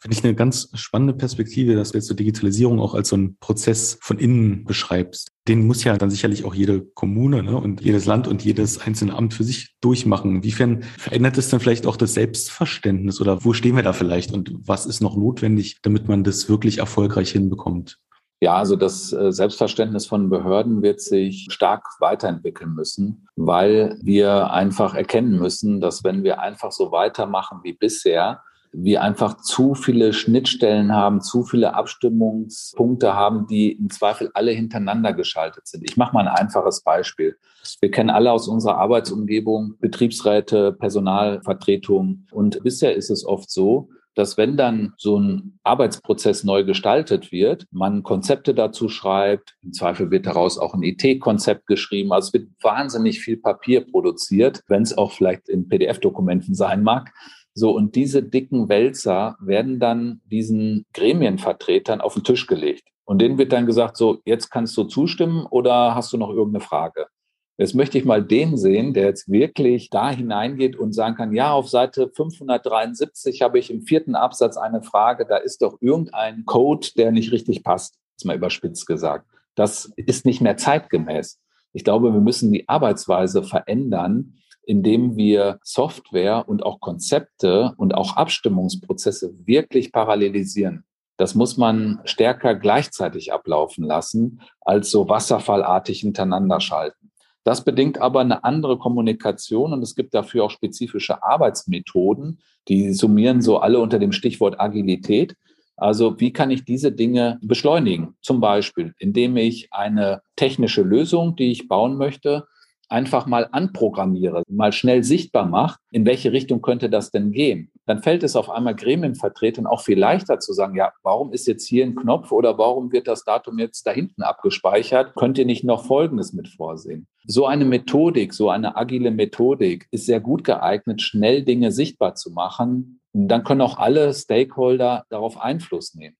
Finde ich eine ganz spannende Perspektive, dass du jetzt so Digitalisierung auch als so einen Prozess von innen beschreibst. Den muss ja dann sicherlich auch jede Kommune ne, und jedes Land und jedes einzelne Amt für sich durchmachen. Inwiefern verändert es dann vielleicht auch das Selbstverständnis oder wo stehen wir da vielleicht und was ist noch notwendig, damit man das wirklich erfolgreich hinbekommt? Ja, also das äh, Selbstverständnis von Behörden wird sich stark weiterentwickeln müssen, weil wir einfach erkennen müssen, dass wenn wir einfach so weitermachen wie bisher, wir einfach zu viele Schnittstellen haben, zu viele Abstimmungspunkte haben, die im Zweifel alle hintereinander geschaltet sind. Ich mache mal ein einfaches Beispiel. Wir kennen alle aus unserer Arbeitsumgebung Betriebsräte, Personalvertretungen und bisher ist es oft so, dass wenn dann so ein Arbeitsprozess neu gestaltet wird, man Konzepte dazu schreibt, im Zweifel wird daraus auch ein IT-Konzept geschrieben, also es wird wahnsinnig viel Papier produziert, wenn es auch vielleicht in PDF-Dokumenten sein mag. So, und diese dicken Wälzer werden dann diesen Gremienvertretern auf den Tisch gelegt. Und denen wird dann gesagt, so, jetzt kannst du zustimmen oder hast du noch irgendeine Frage? Jetzt möchte ich mal den sehen, der jetzt wirklich da hineingeht und sagen kann, ja, auf Seite 573 habe ich im vierten Absatz eine Frage, da ist doch irgendein Code, der nicht richtig passt, ist mal überspitzt gesagt. Das ist nicht mehr zeitgemäß. Ich glaube, wir müssen die Arbeitsweise verändern, indem wir Software und auch Konzepte und auch Abstimmungsprozesse wirklich parallelisieren. Das muss man stärker gleichzeitig ablaufen lassen, als so wasserfallartig hintereinander schalten. Das bedingt aber eine andere Kommunikation und es gibt dafür auch spezifische Arbeitsmethoden, die summieren so alle unter dem Stichwort Agilität. Also wie kann ich diese Dinge beschleunigen? Zum Beispiel, indem ich eine technische Lösung, die ich bauen möchte, einfach mal anprogrammiere, mal schnell sichtbar macht, in welche Richtung könnte das denn gehen, dann fällt es auf einmal Gremienvertretern auch viel leichter zu sagen, ja, warum ist jetzt hier ein Knopf oder warum wird das Datum jetzt da hinten abgespeichert? Könnt ihr nicht noch Folgendes mit vorsehen? So eine Methodik, so eine agile Methodik ist sehr gut geeignet, schnell Dinge sichtbar zu machen. dann können auch alle Stakeholder darauf Einfluss nehmen.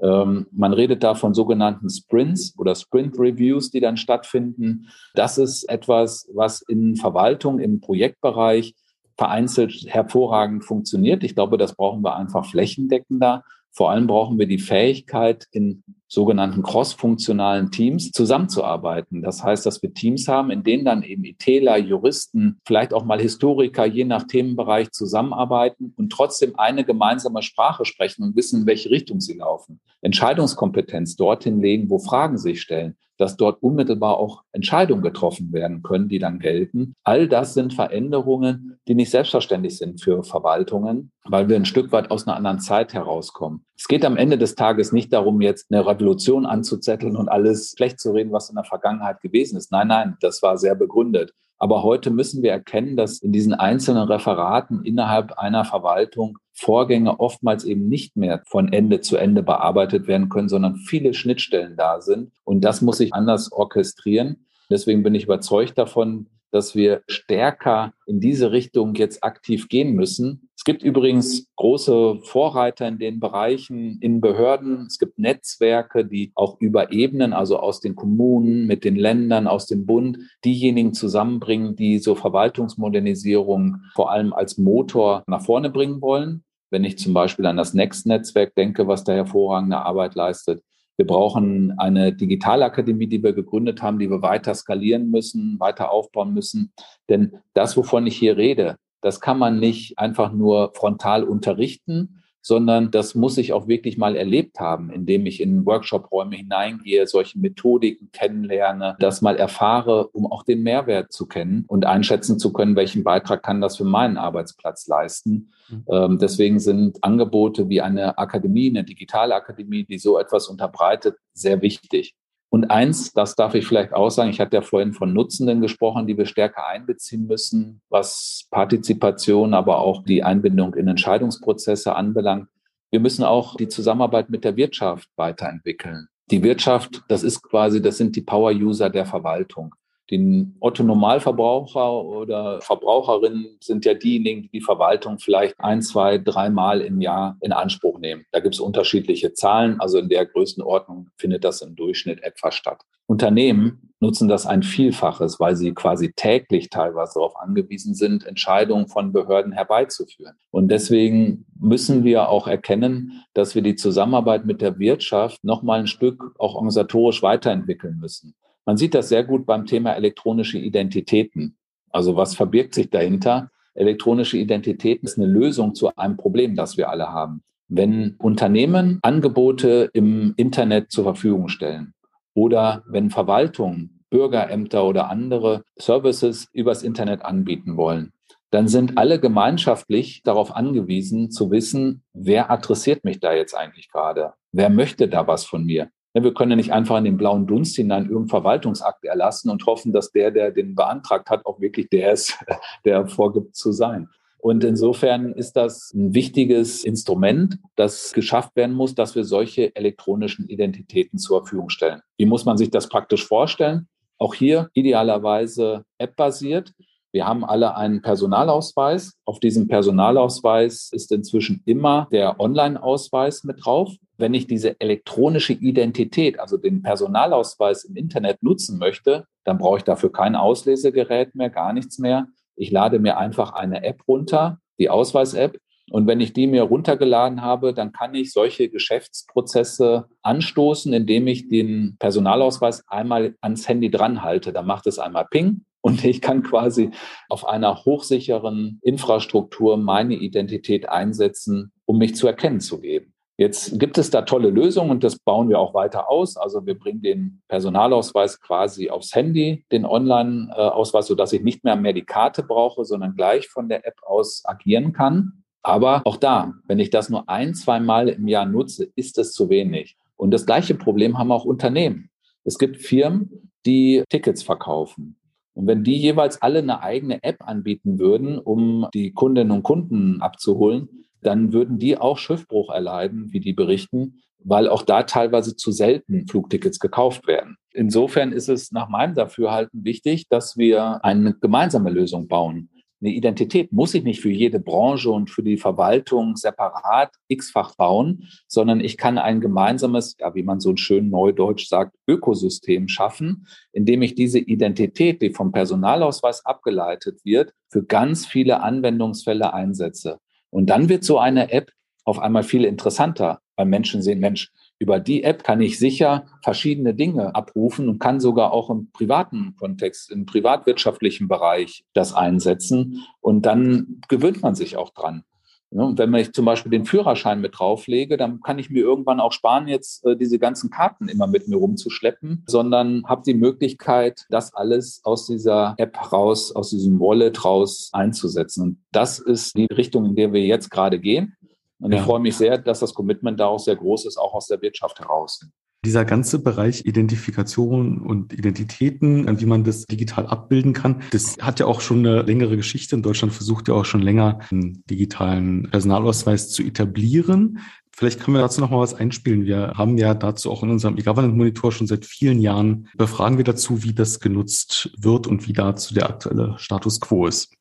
Ähm, man redet da von sogenannten Sprints oder Sprint Reviews, die dann stattfinden. Das ist etwas, was in Verwaltung, im Projektbereich vereinzelt hervorragend funktioniert. Ich glaube, das brauchen wir einfach flächendeckender. Vor allem brauchen wir die Fähigkeit, in sogenannten cross-funktionalen Teams zusammenzuarbeiten. Das heißt, dass wir Teams haben, in denen dann eben ITler, Juristen, vielleicht auch mal Historiker je nach Themenbereich zusammenarbeiten und trotzdem eine gemeinsame Sprache sprechen und wissen, in welche Richtung sie laufen. Entscheidungskompetenz dorthin legen, wo Fragen sich stellen dass dort unmittelbar auch Entscheidungen getroffen werden können, die dann gelten. All das sind Veränderungen, die nicht selbstverständlich sind für Verwaltungen, weil wir ein Stück weit aus einer anderen Zeit herauskommen. Es geht am Ende des Tages nicht darum, jetzt eine Revolution anzuzetteln und alles schlecht zu reden, was in der Vergangenheit gewesen ist. Nein, nein, das war sehr begründet. Aber heute müssen wir erkennen, dass in diesen einzelnen Referaten innerhalb einer Verwaltung Vorgänge oftmals eben nicht mehr von Ende zu Ende bearbeitet werden können, sondern viele Schnittstellen da sind. Und das muss sich anders orchestrieren. Deswegen bin ich überzeugt davon, dass wir stärker in diese Richtung jetzt aktiv gehen müssen. Es gibt übrigens große Vorreiter in den Bereichen, in Behörden. Es gibt Netzwerke, die auch über Ebenen, also aus den Kommunen, mit den Ländern, aus dem Bund, diejenigen zusammenbringen, die so Verwaltungsmodernisierung vor allem als Motor nach vorne bringen wollen. Wenn ich zum Beispiel an das Next-Netzwerk denke, was da hervorragende Arbeit leistet, wir brauchen eine Digitalakademie, die wir gegründet haben, die wir weiter skalieren müssen, weiter aufbauen müssen. Denn das, wovon ich hier rede, das kann man nicht einfach nur frontal unterrichten, sondern das muss ich auch wirklich mal erlebt haben, indem ich in Workshop-Räume hineingehe, solche Methodiken kennenlerne, das mal erfahre, um auch den Mehrwert zu kennen und einschätzen zu können, welchen Beitrag kann das für meinen Arbeitsplatz leisten. Mhm. Ähm, deswegen sind Angebote wie eine Akademie, eine digitale Akademie, die so etwas unterbreitet, sehr wichtig. Und eins, das darf ich vielleicht auch sagen, ich hatte ja vorhin von Nutzenden gesprochen, die wir stärker einbeziehen müssen, was Partizipation, aber auch die Einbindung in Entscheidungsprozesse anbelangt. Wir müssen auch die Zusammenarbeit mit der Wirtschaft weiterentwickeln. Die Wirtschaft, das ist quasi, das sind die Power-User der Verwaltung. Den Otto-Normalverbraucher oder Verbraucherinnen sind ja diejenigen, die die Verwaltung vielleicht ein, zwei, dreimal im Jahr in Anspruch nehmen. Da gibt es unterschiedliche Zahlen, also in der Größenordnung findet das im Durchschnitt etwa statt. Unternehmen nutzen das ein Vielfaches, weil sie quasi täglich teilweise darauf angewiesen sind, Entscheidungen von Behörden herbeizuführen. Und deswegen müssen wir auch erkennen, dass wir die Zusammenarbeit mit der Wirtschaft noch mal ein Stück auch organisatorisch weiterentwickeln müssen. Man sieht das sehr gut beim Thema elektronische Identitäten. Also was verbirgt sich dahinter? Elektronische Identitäten ist eine Lösung zu einem Problem, das wir alle haben. Wenn Unternehmen Angebote im Internet zur Verfügung stellen oder wenn Verwaltungen, Bürgerämter oder andere Services übers Internet anbieten wollen, dann sind alle gemeinschaftlich darauf angewiesen zu wissen, wer adressiert mich da jetzt eigentlich gerade? Wer möchte da was von mir? Wir können ja nicht einfach in den blauen Dunst hinein irgendeinen Verwaltungsakt erlassen und hoffen, dass der, der den beantragt hat, auch wirklich der ist, der vorgibt zu sein. Und insofern ist das ein wichtiges Instrument, das geschafft werden muss, dass wir solche elektronischen Identitäten zur Verfügung stellen. Wie muss man sich das praktisch vorstellen? Auch hier idealerweise App-basiert. Wir haben alle einen Personalausweis. Auf diesem Personalausweis ist inzwischen immer der Online-Ausweis mit drauf. Wenn ich diese elektronische Identität, also den Personalausweis im Internet nutzen möchte, dann brauche ich dafür kein Auslesegerät mehr, gar nichts mehr. Ich lade mir einfach eine App runter, die Ausweis-App. Und wenn ich die mir runtergeladen habe, dann kann ich solche Geschäftsprozesse anstoßen, indem ich den Personalausweis einmal ans Handy dran halte. Dann macht es einmal Ping und ich kann quasi auf einer hochsicheren Infrastruktur meine Identität einsetzen, um mich zu erkennen zu geben. Jetzt gibt es da tolle Lösungen und das bauen wir auch weiter aus. Also wir bringen den Personalausweis quasi aufs Handy, den Online-Ausweis, sodass ich nicht mehr mehr die Karte brauche, sondern gleich von der App aus agieren kann. Aber auch da, wenn ich das nur ein, zwei Mal im Jahr nutze, ist es zu wenig. Und das gleiche Problem haben auch Unternehmen. Es gibt Firmen, die Tickets verkaufen. Und wenn die jeweils alle eine eigene App anbieten würden, um die Kundinnen und Kunden abzuholen, dann würden die auch Schiffbruch erleiden, wie die berichten, weil auch da teilweise zu selten Flugtickets gekauft werden. Insofern ist es nach meinem Dafürhalten wichtig, dass wir eine gemeinsame Lösung bauen. Eine Identität muss ich nicht für jede Branche und für die Verwaltung separat x-fach bauen, sondern ich kann ein gemeinsames, ja, wie man so schön neudeutsch sagt, Ökosystem schaffen, indem ich diese Identität, die vom Personalausweis abgeleitet wird, für ganz viele Anwendungsfälle einsetze. Und dann wird so eine App auf einmal viel interessanter, weil Menschen sehen, Mensch, über die App kann ich sicher verschiedene Dinge abrufen und kann sogar auch im privaten Kontext, im privatwirtschaftlichen Bereich das einsetzen. Und dann gewöhnt man sich auch dran. und wenn ich zum Beispiel den Führerschein mit drauflege, dann kann ich mir irgendwann auch sparen, jetzt äh, diese ganzen Karten immer mit mir rumzuschleppen, sondern habe die Möglichkeit, das alles aus dieser App raus, aus diesem Wallet raus einzusetzen. Und das ist die Richtung, in der wir jetzt gerade gehen. Und ja. ich freue mich sehr, dass das Commitment da auch sehr groß ist, auch aus der Wirtschaft heraus. Dieser ganze Bereich Identifikation und Identitäten, wie man das digital abbilden kann, das hat ja auch schon eine längere Geschichte. In Deutschland versucht ja auch schon länger, einen digitalen Personalausweis zu etablieren. Vielleicht können wir dazu noch mal was einspielen. Wir haben ja dazu auch in unserem E-Government-Monitor schon seit vielen Jahren befragen wir dazu, wie das genutzt wird und wie dazu der aktuelle Status quo ist.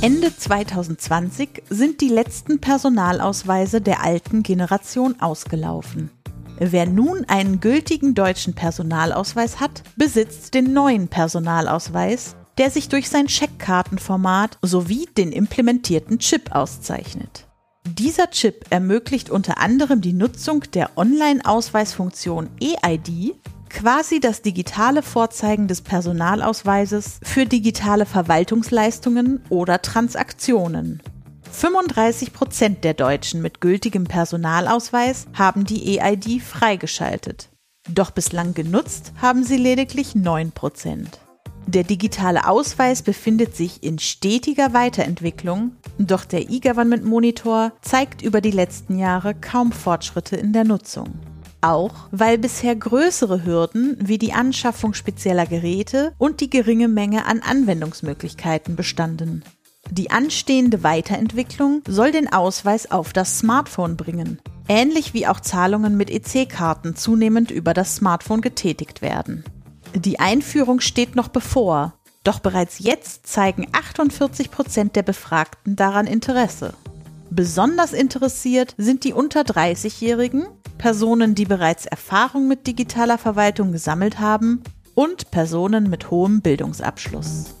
Ende 2020 sind die letzten Personalausweise der alten Generation ausgelaufen. Wer nun einen gültigen deutschen Personalausweis hat, besitzt den neuen Personalausweis, der sich durch sein Scheckkartenformat sowie den implementierten Chip auszeichnet. Dieser Chip ermöglicht unter anderem die Nutzung der Online-Ausweisfunktion EID quasi das digitale Vorzeigen des Personalausweises für digitale Verwaltungsleistungen oder Transaktionen. 35 Prozent der Deutschen mit gültigem Personalausweis haben die EID freigeschaltet. Doch bislang genutzt haben sie lediglich 9 Prozent. Der digitale Ausweis befindet sich in stetiger Weiterentwicklung, doch der E-Government Monitor zeigt über die letzten Jahre kaum Fortschritte in der Nutzung. Auch weil bisher größere Hürden wie die Anschaffung spezieller Geräte und die geringe Menge an Anwendungsmöglichkeiten bestanden. Die anstehende Weiterentwicklung soll den Ausweis auf das Smartphone bringen, ähnlich wie auch Zahlungen mit EC-Karten zunehmend über das Smartphone getätigt werden. Die Einführung steht noch bevor, doch bereits jetzt zeigen 48 Prozent der Befragten daran Interesse. Besonders interessiert sind die unter 30-Jährigen, Personen, die bereits Erfahrung mit digitaler Verwaltung gesammelt haben und Personen mit hohem Bildungsabschluss.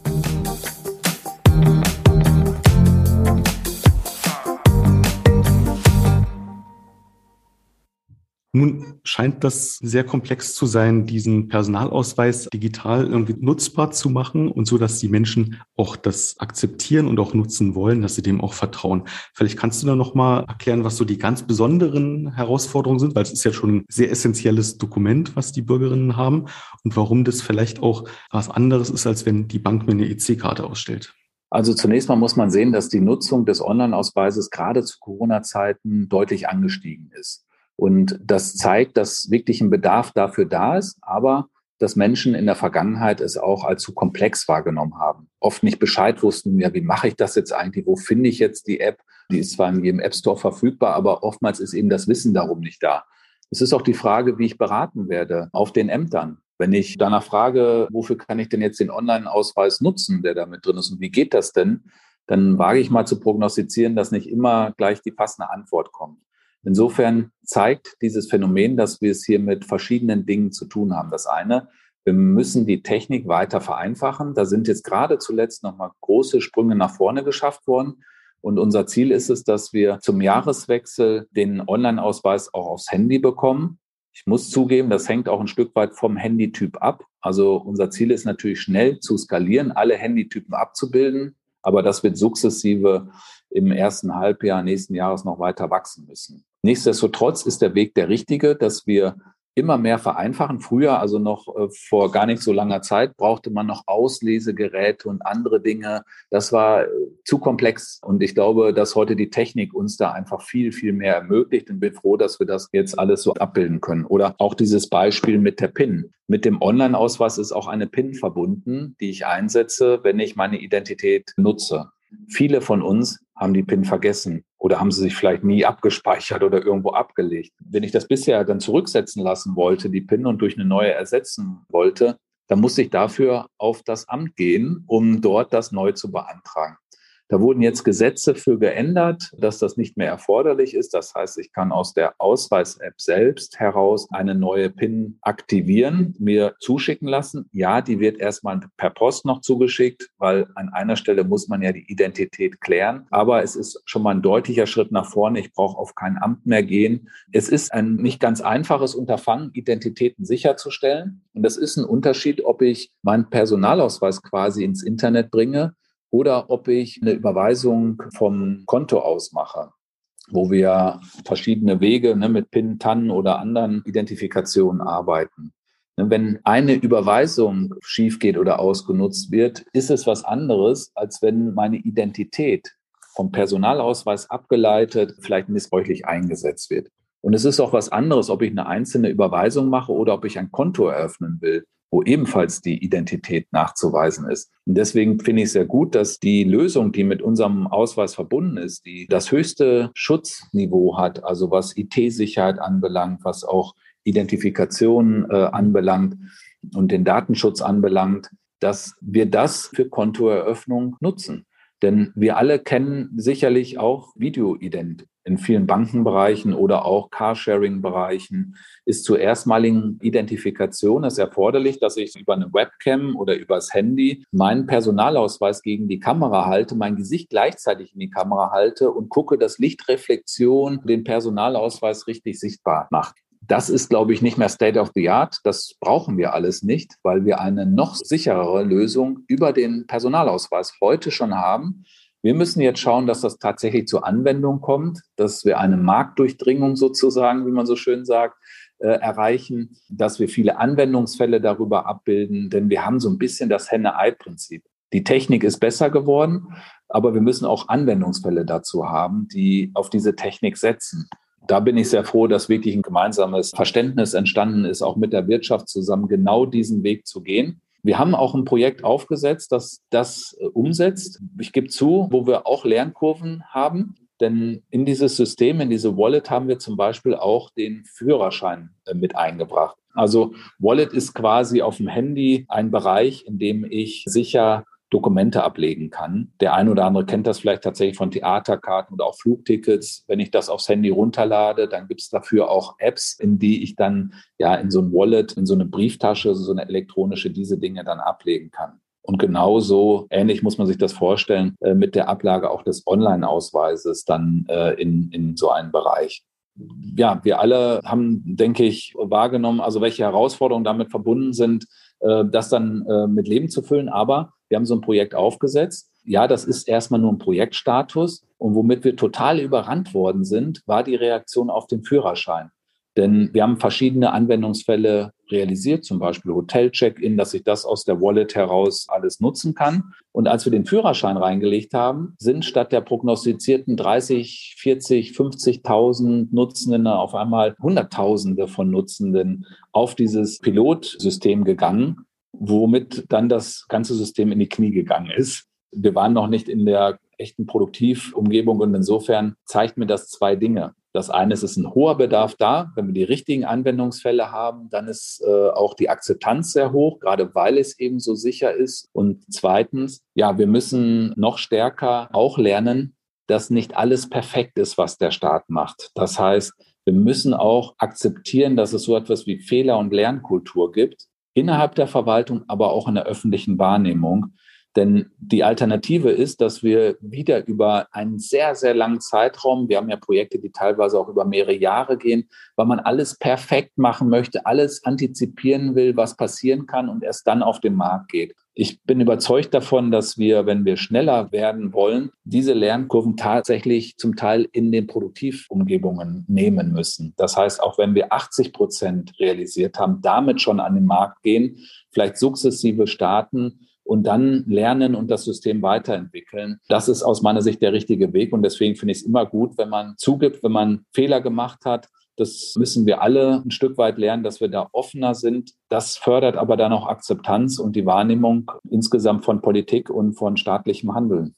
Nun scheint das sehr komplex zu sein, diesen Personalausweis digital irgendwie nutzbar zu machen und so, dass die Menschen auch das akzeptieren und auch nutzen wollen, dass sie dem auch vertrauen. Vielleicht kannst du da noch mal erklären, was so die ganz besonderen Herausforderungen sind, weil es ist ja schon ein sehr essentielles Dokument, was die Bürgerinnen haben und warum das vielleicht auch was anderes ist, als wenn die Bank mir eine EC-Karte ausstellt. Also zunächst mal muss man sehen, dass die Nutzung des Online-Ausweises gerade zu Corona-Zeiten deutlich angestiegen ist. Und das zeigt, dass wirklich ein Bedarf dafür da ist. Aber dass Menschen in der Vergangenheit es auch als zu komplex wahrgenommen haben. Oft nicht Bescheid wussten, ja, wie mache ich das jetzt eigentlich? Wo finde ich jetzt die App? Die ist zwar in jedem App Store verfügbar, aber oftmals ist eben das Wissen darum nicht da. Es ist auch die Frage, wie ich beraten werde auf den Ämtern. Wenn ich danach frage, wofür kann ich denn jetzt den Online-Ausweis nutzen, der da mit drin ist und wie geht das denn, dann wage ich mal zu prognostizieren, dass nicht immer gleich die passende Antwort kommt. Insofern zeigt dieses Phänomen, dass wir es hier mit verschiedenen Dingen zu tun haben. Das eine, wir müssen die Technik weiter vereinfachen. Da sind jetzt gerade zuletzt nochmal große Sprünge nach vorne geschafft worden. Und unser Ziel ist es, dass wir zum Jahreswechsel den Online-Ausweis auch aufs Handy bekommen. Ich muss zugeben, das hängt auch ein Stück weit vom Handytyp ab. Also unser Ziel ist natürlich schnell zu skalieren, alle Handytypen abzubilden. Aber das wird sukzessive im ersten Halbjahr nächsten Jahres noch weiter wachsen müssen. Nichtsdestotrotz ist der Weg der richtige, dass wir immer mehr vereinfachen. Früher, also noch äh, vor gar nicht so langer Zeit, brauchte man noch Auslesegeräte und andere Dinge. Das war äh, zu komplex. Und ich glaube, dass heute die Technik uns da einfach viel, viel mehr ermöglicht und bin froh, dass wir das jetzt alles so abbilden können. Oder auch dieses Beispiel mit der PIN. Mit dem Online-Ausweis ist auch eine PIN verbunden, die ich einsetze, wenn ich meine Identität nutze. Viele von uns haben die PIN vergessen oder haben sie sich vielleicht nie abgespeichert oder irgendwo abgelegt. Wenn ich das bisher dann zurücksetzen lassen wollte, die PIN und durch eine neue ersetzen wollte, dann musste ich dafür auf das Amt gehen, um dort das neu zu beantragen. Da wurden jetzt Gesetze für geändert, dass das nicht mehr erforderlich ist. Das heißt, ich kann aus der Ausweis-App selbst heraus eine neue PIN aktivieren, mir zuschicken lassen. Ja, die wird erstmal per Post noch zugeschickt, weil an einer Stelle muss man ja die Identität klären. Aber es ist schon mal ein deutlicher Schritt nach vorne. Ich brauche auf kein Amt mehr gehen. Es ist ein nicht ganz einfaches Unterfangen, Identitäten sicherzustellen. Und das ist ein Unterschied, ob ich meinen Personalausweis quasi ins Internet bringe oder ob ich eine Überweisung vom Konto aus mache, wo wir verschiedene Wege ne, mit PIN, TAN oder anderen Identifikationen arbeiten. Ne, wenn eine Überweisung schief geht oder ausgenutzt wird, ist es was anderes, als wenn meine Identität vom Personalausweis abgeleitet, vielleicht missbräuchlich eingesetzt wird. Und es ist auch was anderes, ob ich eine einzelne Überweisung mache oder ob ich ein Konto eröffnen will wo ebenfalls die Identität nachzuweisen ist. Und deswegen finde ich sehr gut, dass die Lösung, die mit unserem Ausweis verbunden ist, die das höchste Schutzniveau hat, also was IT-Sicherheit anbelangt, was auch Identifikation äh, anbelangt und den Datenschutz anbelangt, dass wir das für Kontoeröffnung nutzen. Denn wir alle kennen sicherlich auch Videoident in vielen Bankenbereichen oder auch Carsharing-Bereichen ist zur erstmaligen Identifikation es erforderlich, dass ich über eine Webcam oder übers Handy meinen Personalausweis gegen die Kamera halte, mein Gesicht gleichzeitig in die Kamera halte und gucke, dass Lichtreflexion den Personalausweis richtig sichtbar macht. Das ist, glaube ich, nicht mehr State of the Art. Das brauchen wir alles nicht, weil wir eine noch sicherere Lösung über den Personalausweis heute schon haben. Wir müssen jetzt schauen, dass das tatsächlich zur Anwendung kommt, dass wir eine Marktdurchdringung sozusagen, wie man so schön sagt, äh, erreichen, dass wir viele Anwendungsfälle darüber abbilden, denn wir haben so ein bisschen das Henne-Ei-Prinzip. Die Technik ist besser geworden, aber wir müssen auch Anwendungsfälle dazu haben, die auf diese Technik setzen. Da bin ich sehr froh, dass wirklich ein gemeinsames Verständnis entstanden ist, auch mit der Wirtschaft zusammen genau diesen Weg zu gehen. Wir haben auch ein Projekt aufgesetzt, das das äh, umsetzt. Ich gebe zu, wo wir auch Lernkurven haben. Denn in dieses System, in diese Wallet haben wir zum Beispiel auch den Führerschein äh, mit eingebracht. Also Wallet ist quasi auf dem Handy ein Bereich, in dem ich sicher Dokumente ablegen kann. Der eine oder andere kennt das vielleicht tatsächlich von Theaterkarten oder auch Flugtickets. Wenn ich das aufs Handy runterlade, dann gibt es dafür auch Apps, in die ich dann ja in so ein Wallet, in so eine Brieftasche, so eine elektronische, diese Dinge dann ablegen kann. Und genauso ähnlich muss man sich das vorstellen äh, mit der Ablage auch des Online-Ausweises dann äh, in, in so einen Bereich ja, wir alle haben, denke ich, wahrgenommen, also welche Herausforderungen damit verbunden sind, äh, das dann äh, mit Leben zu füllen. Aber wir haben so ein Projekt aufgesetzt. Ja, das ist erstmal nur ein Projektstatus. Und womit wir total überrannt worden sind, war die Reaktion auf den Führerschein. Denn wir haben verschiedene Anwendungsfälle realisiert, zum Beispiel Hotel-Check-In, dass ich das aus der Wallet heraus alles nutzen kann. Und als wir den Führerschein reingelegt haben, sind statt der prognostizierten 30, 40, 50.000 Nutzenden auf einmal Hunderttausende von Nutzenden auf dieses Pilotsystem gegangen, womit dann das ganze System in die Knie gegangen ist. Wir waren noch nicht in der echten Produktivumgebung und insofern zeigt mir das zwei Dinge. Das eine ist, es ist ein hoher Bedarf da. Wenn wir die richtigen Anwendungsfälle haben, dann ist äh, auch die Akzeptanz sehr hoch, gerade weil es eben so sicher ist. Und zweitens, ja, wir müssen noch stärker auch lernen, dass nicht alles perfekt ist, was der Staat macht. Das heißt, wir müssen auch akzeptieren, dass es so etwas wie Fehler- und Lernkultur gibt, innerhalb der Verwaltung, aber auch in der öffentlichen Wahrnehmung. Denn die Alternative ist, dass wir wieder über einen sehr, sehr langen Zeitraum, wir haben ja Projekte, die teilweise auch über mehrere Jahre gehen, weil man alles perfekt machen möchte, alles antizipieren will, was passieren kann und erst dann auf den Markt geht. Ich bin überzeugt davon, dass wir, wenn wir schneller werden wollen, diese Lernkurven tatsächlich zum Teil in den Produktivumgebungen nehmen müssen. Das heißt, auch wenn wir 80 Prozent realisiert haben, damit schon an den Markt gehen, vielleicht sukzessive starten, und dann lernen und das System weiterentwickeln. Das ist aus meiner Sicht der richtige Weg und deswegen finde ich es immer gut, wenn man zugibt, wenn man Fehler gemacht hat. Das müssen wir alle ein Stück weit lernen, dass wir da offener sind. Das fördert aber dann auch Akzeptanz und die Wahrnehmung insgesamt von Politik und von staatlichem Handeln.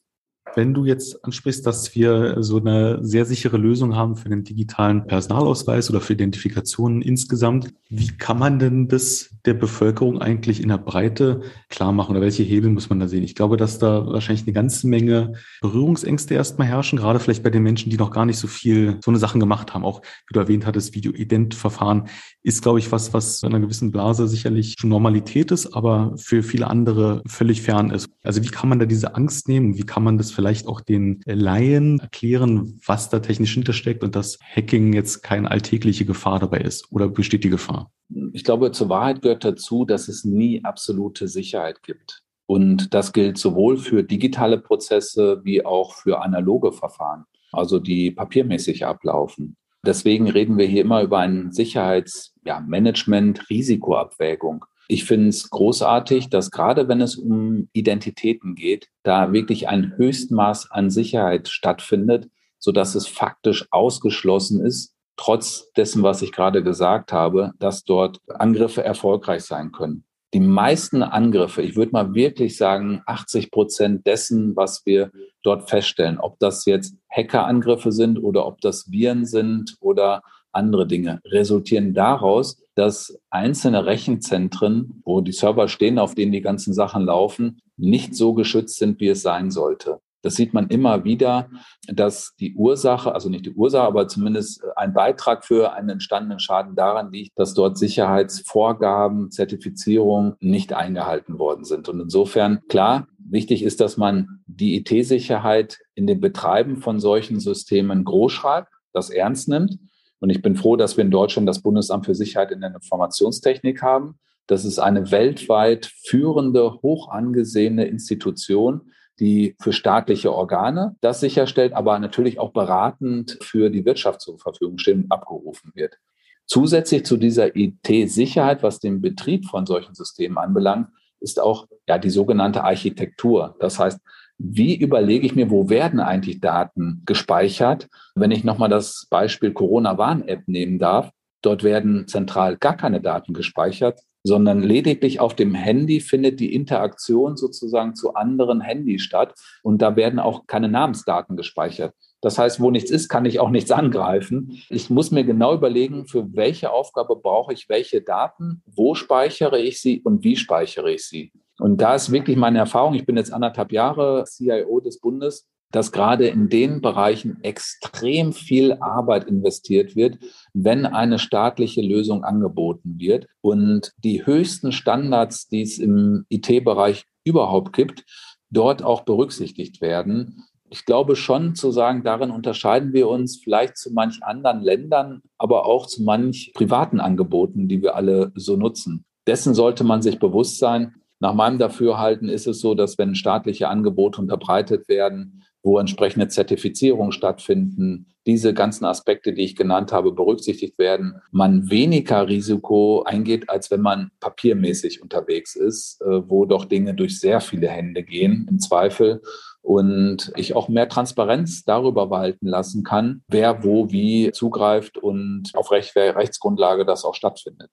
Wenn du jetzt ansprichst, dass wir so eine sehr sichere Lösung haben für den digitalen Personalausweis oder für Identifikationen insgesamt, wie kann man denn das der Bevölkerung eigentlich in der Breite klar machen oder welche Hebel muss man da sehen? Ich glaube, dass da wahrscheinlich eine ganze Menge Berührungsängste erstmal herrschen, gerade vielleicht bei den Menschen, die noch gar nicht so viel so eine Sachen gemacht haben. Auch wie du erwähnt hattest, Video-Ident-Verfahren ist, glaube ich, was, was in einer gewissen Blase sicherlich schon Normalität ist, aber für viele andere völlig fern ist. Also wie kann man da diese Angst nehmen? Wie kann man das vielleicht auch den Laien erklären, was da technisch hintersteckt und dass Hacking jetzt keine alltägliche Gefahr dabei ist? Oder besteht die Gefahr? Ich glaube, zur Wahrheit gehört dazu, dass es nie absolute Sicherheit gibt. Und das gilt sowohl für digitale Prozesse wie auch für analoge Verfahren, also die papiermäßig ablaufen. Deswegen reden wir hier immer über ein Sicherheitsmanagement, ja, Risikoabwägung. Ich finde es großartig, dass gerade wenn es um Identitäten geht, da wirklich ein Höchstmaß an Sicherheit stattfindet, sodass es faktisch ausgeschlossen ist, trotz dessen, was ich gerade gesagt habe, dass dort Angriffe erfolgreich sein können. Die meisten Angriffe, ich würde mal wirklich sagen, 80 Prozent dessen, was wir dort feststellen, ob das jetzt Hackerangriffe sind oder ob das Viren sind oder andere Dinge, resultieren daraus, dass einzelne Rechenzentren, wo die Server stehen, auf denen die ganzen Sachen laufen, nicht so geschützt sind, wie es sein sollte. Das sieht man immer wieder, dass die Ursache, also nicht die Ursache, aber zumindest ein Beitrag für einen entstandenen Schaden daran liegt, dass dort Sicherheitsvorgaben, Zertifizierung nicht eingehalten worden sind. Und insofern, klar, wichtig ist, dass man die IT-Sicherheit in dem Betreiben von solchen Systemen groß schreibt, das ernst nimmt. Und ich bin froh, dass wir in Deutschland das Bundesamt für Sicherheit in der Informationstechnik haben. Das ist eine weltweit führende, hoch angesehene Institution, die für staatliche Organe das sicherstellt, aber natürlich auch beratend für die Wirtschaft zur Verfügung steht und abgerufen wird. Zusätzlich zu dieser IT-Sicherheit, was den Betrieb von solchen Systemen anbelangt, ist auch ja die sogenannte Architektur. Das heißt, wie überlege ich mir, wo werden eigentlich Daten gespeichert? Wenn ich nochmal das Beispiel Corona-Warn-App nehmen darf, dort werden zentral gar keine Daten gespeichert, sondern lediglich auf dem Handy findet die Interaktion sozusagen zu anderen Handys statt und da werden auch keine Namensdaten gespeichert. Das heißt, wo nichts ist, kann ich auch nichts angreifen. Ich muss mir genau überlegen, für welche Aufgabe brauche ich welche Daten, wo speichere ich sie und wie speichere ich sie. Und da ist wirklich meine Erfahrung, ich bin jetzt anderthalb Jahre CIO des Bundes, dass gerade in den Bereichen extrem viel Arbeit investiert wird, wenn eine staatliche Lösung angeboten wird und die höchsten Standards, die es im IT-Bereich überhaupt gibt, dort auch berücksichtigt werden. Ich glaube schon zu sagen, darin unterscheiden wir uns vielleicht zu manch anderen Ländern, aber auch zu manch privaten Angeboten, die wir alle so nutzen. Dessen sollte man sich bewusst sein. Nach meinem Dafürhalten ist es so, dass wenn staatliche Angebote unterbreitet werden, wo entsprechende Zertifizierungen stattfinden, diese ganzen Aspekte, die ich genannt habe, berücksichtigt werden, man weniger Risiko eingeht, als wenn man papiermäßig unterwegs ist, äh, wo doch Dinge durch sehr viele Hände gehen, im Zweifel. Und ich auch mehr Transparenz darüber walten lassen kann, wer wo wie zugreift und auf Recht, Rechtsgrundlage das auch stattfindet.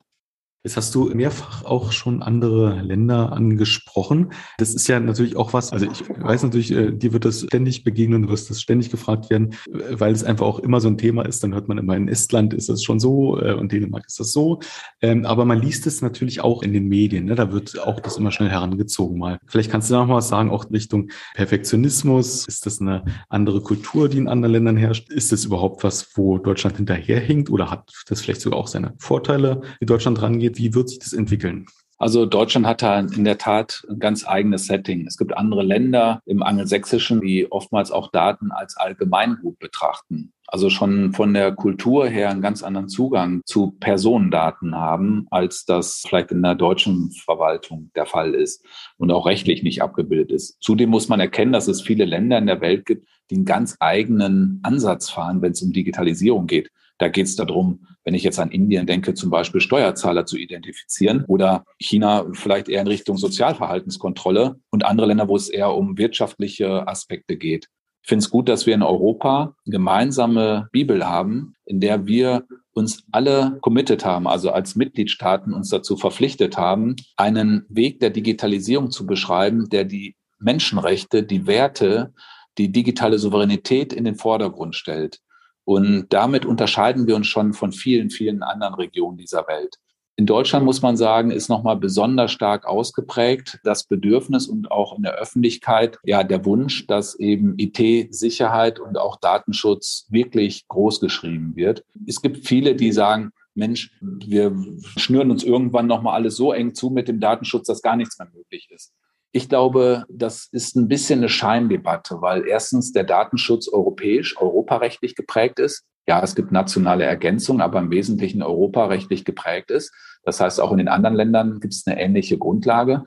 Jetzt hast du mehrfach auch schon andere Länder angesprochen. Das ist ja natürlich auch was, also ich weiß natürlich, äh, dir wird das ständig begegnen, du wirst das ständig gefragt werden, weil es einfach auch immer so ein Thema ist. Dann hört man immer, in Estland ist das schon so äh, und Dänemark ist das so. Ähm, aber man liest es natürlich auch in den Medien. Ne? Da wird auch das immer schnell herangezogen mal. Vielleicht kannst du noch mal was sagen, auch Richtung Perfektionismus. Ist das eine andere Kultur, die in anderen Ländern herrscht? Ist das überhaupt was, wo Deutschland hinterherhinkt oder hat das vielleicht sogar auch seine Vorteile, wie Deutschland rangeht? Wie wird sich das entwickeln? Also Deutschland hat da in der Tat ein ganz eigenes Setting. Es gibt andere Länder im Angelsächsischen, die oftmals auch Daten als Allgemeingut betrachten. Also schon von der Kultur her einen ganz anderen Zugang zu Personendaten haben, als das vielleicht in der deutschen Verwaltung der Fall ist und auch rechtlich nicht abgebildet ist. Zudem muss man erkennen, dass es viele Länder in der Welt gibt, die einen ganz eigenen Ansatz fahren, wenn es um Digitalisierung geht. Da geht es darum, wenn ich jetzt an Indien denke, zum Beispiel Steuerzahler zu identifizieren oder China vielleicht eher in Richtung Sozialverhaltenskontrolle und andere Länder, wo es eher um wirtschaftliche Aspekte geht. Ich finde es gut, dass wir in Europa eine gemeinsame Bibel haben, in der wir uns alle committed haben, also als Mitgliedstaaten uns dazu verpflichtet haben, einen Weg der Digitalisierung zu beschreiben, der die Menschenrechte, die Werte, die digitale Souveränität in den Vordergrund stellt. Und damit unterscheiden wir uns schon von vielen, vielen anderen Regionen dieser Welt. In Deutschland muss man sagen, ist nochmal besonders stark ausgeprägt das Bedürfnis und auch in der Öffentlichkeit ja der Wunsch, dass eben IT-Sicherheit und auch Datenschutz wirklich groß geschrieben wird. Es gibt viele, die sagen, Mensch, wir schnüren uns irgendwann nochmal alles so eng zu mit dem Datenschutz, dass gar nichts mehr möglich ist. Ich glaube, das ist ein bisschen eine Scheindebatte, weil erstens der Datenschutz europäisch, europarechtlich geprägt ist. Ja, es gibt nationale Ergänzungen, aber im Wesentlichen europarechtlich geprägt ist. Das heißt, auch in den anderen Ländern gibt es eine ähnliche Grundlage.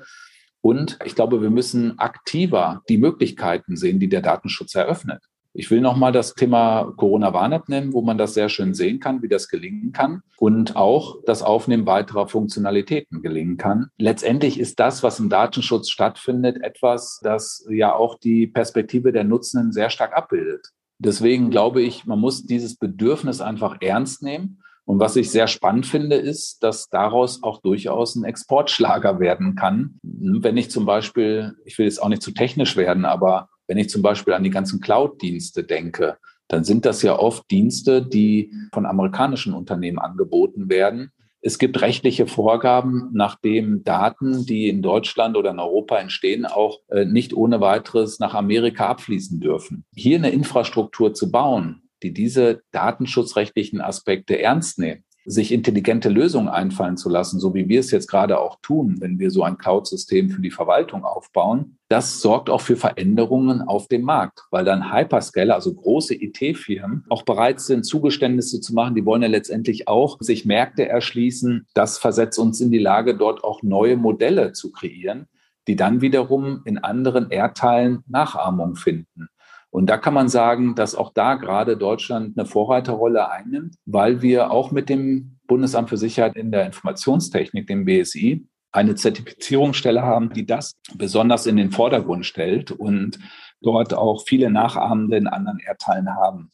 Und ich glaube, wir müssen aktiver die Möglichkeiten sehen, die der Datenschutz eröffnet. Ich will nochmal das Thema Corona-Warn-App nennen, wo man das sehr schön sehen kann, wie das gelingen kann und auch das Aufnehmen weiterer Funktionalitäten gelingen kann. Letztendlich ist das, was im Datenschutz stattfindet, etwas, das ja auch die Perspektive der Nutzenden sehr stark abbildet. Deswegen glaube ich, man muss dieses Bedürfnis einfach ernst nehmen. Und was ich sehr spannend finde, ist, dass daraus auch durchaus ein Exportschlager werden kann. Wenn ich zum Beispiel, ich will jetzt auch nicht zu technisch werden, aber wenn ich zum Beispiel an die ganzen Cloud-Dienste denke, dann sind das ja oft Dienste, die von amerikanischen Unternehmen angeboten werden. Es gibt rechtliche Vorgaben, nachdem Daten, die in Deutschland oder in Europa entstehen, auch äh, nicht ohne weiteres nach Amerika abfließen dürfen. Hier eine Infrastruktur zu bauen, die diese datenschutzrechtlichen Aspekte ernst nehmen, sich intelligente Lösungen einfallen zu lassen, so wie wir es jetzt gerade auch tun, wenn wir so ein Cloud-System für die Verwaltung aufbauen, das sorgt auch für Veränderungen auf dem Markt, weil dann Hyperscaler, also große IT-Firmen, auch bereit sind, Zugeständnisse zu machen. Die wollen ja letztendlich auch sich Märkte erschließen. Das versetzt uns in die Lage, dort auch neue Modelle zu kreieren, die dann wiederum in anderen Erdteilen Nachahmung finden. Und da kann man sagen, dass auch da gerade Deutschland eine Vorreiterrolle einnimmt, weil wir auch mit dem Bundesamt für Sicherheit in der Informationstechnik, dem BSI, eine Zertifizierungsstelle haben, die das besonders in den Vordergrund stellt und dort auch viele Nachahmende in anderen Erdteilen haben.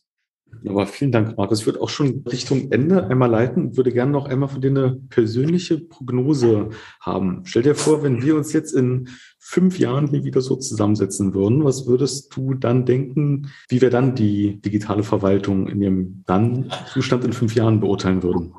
Aber vielen Dank, Markus. Ich würde auch schon Richtung Ende einmal leiten, würde gerne noch einmal von dir eine persönliche Prognose haben. Stell dir vor, wenn wir uns jetzt in fünf Jahren hier wieder so zusammensetzen würden, was würdest du dann denken, wie wir dann die digitale Verwaltung in ihrem dann Zustand in fünf Jahren beurteilen würden?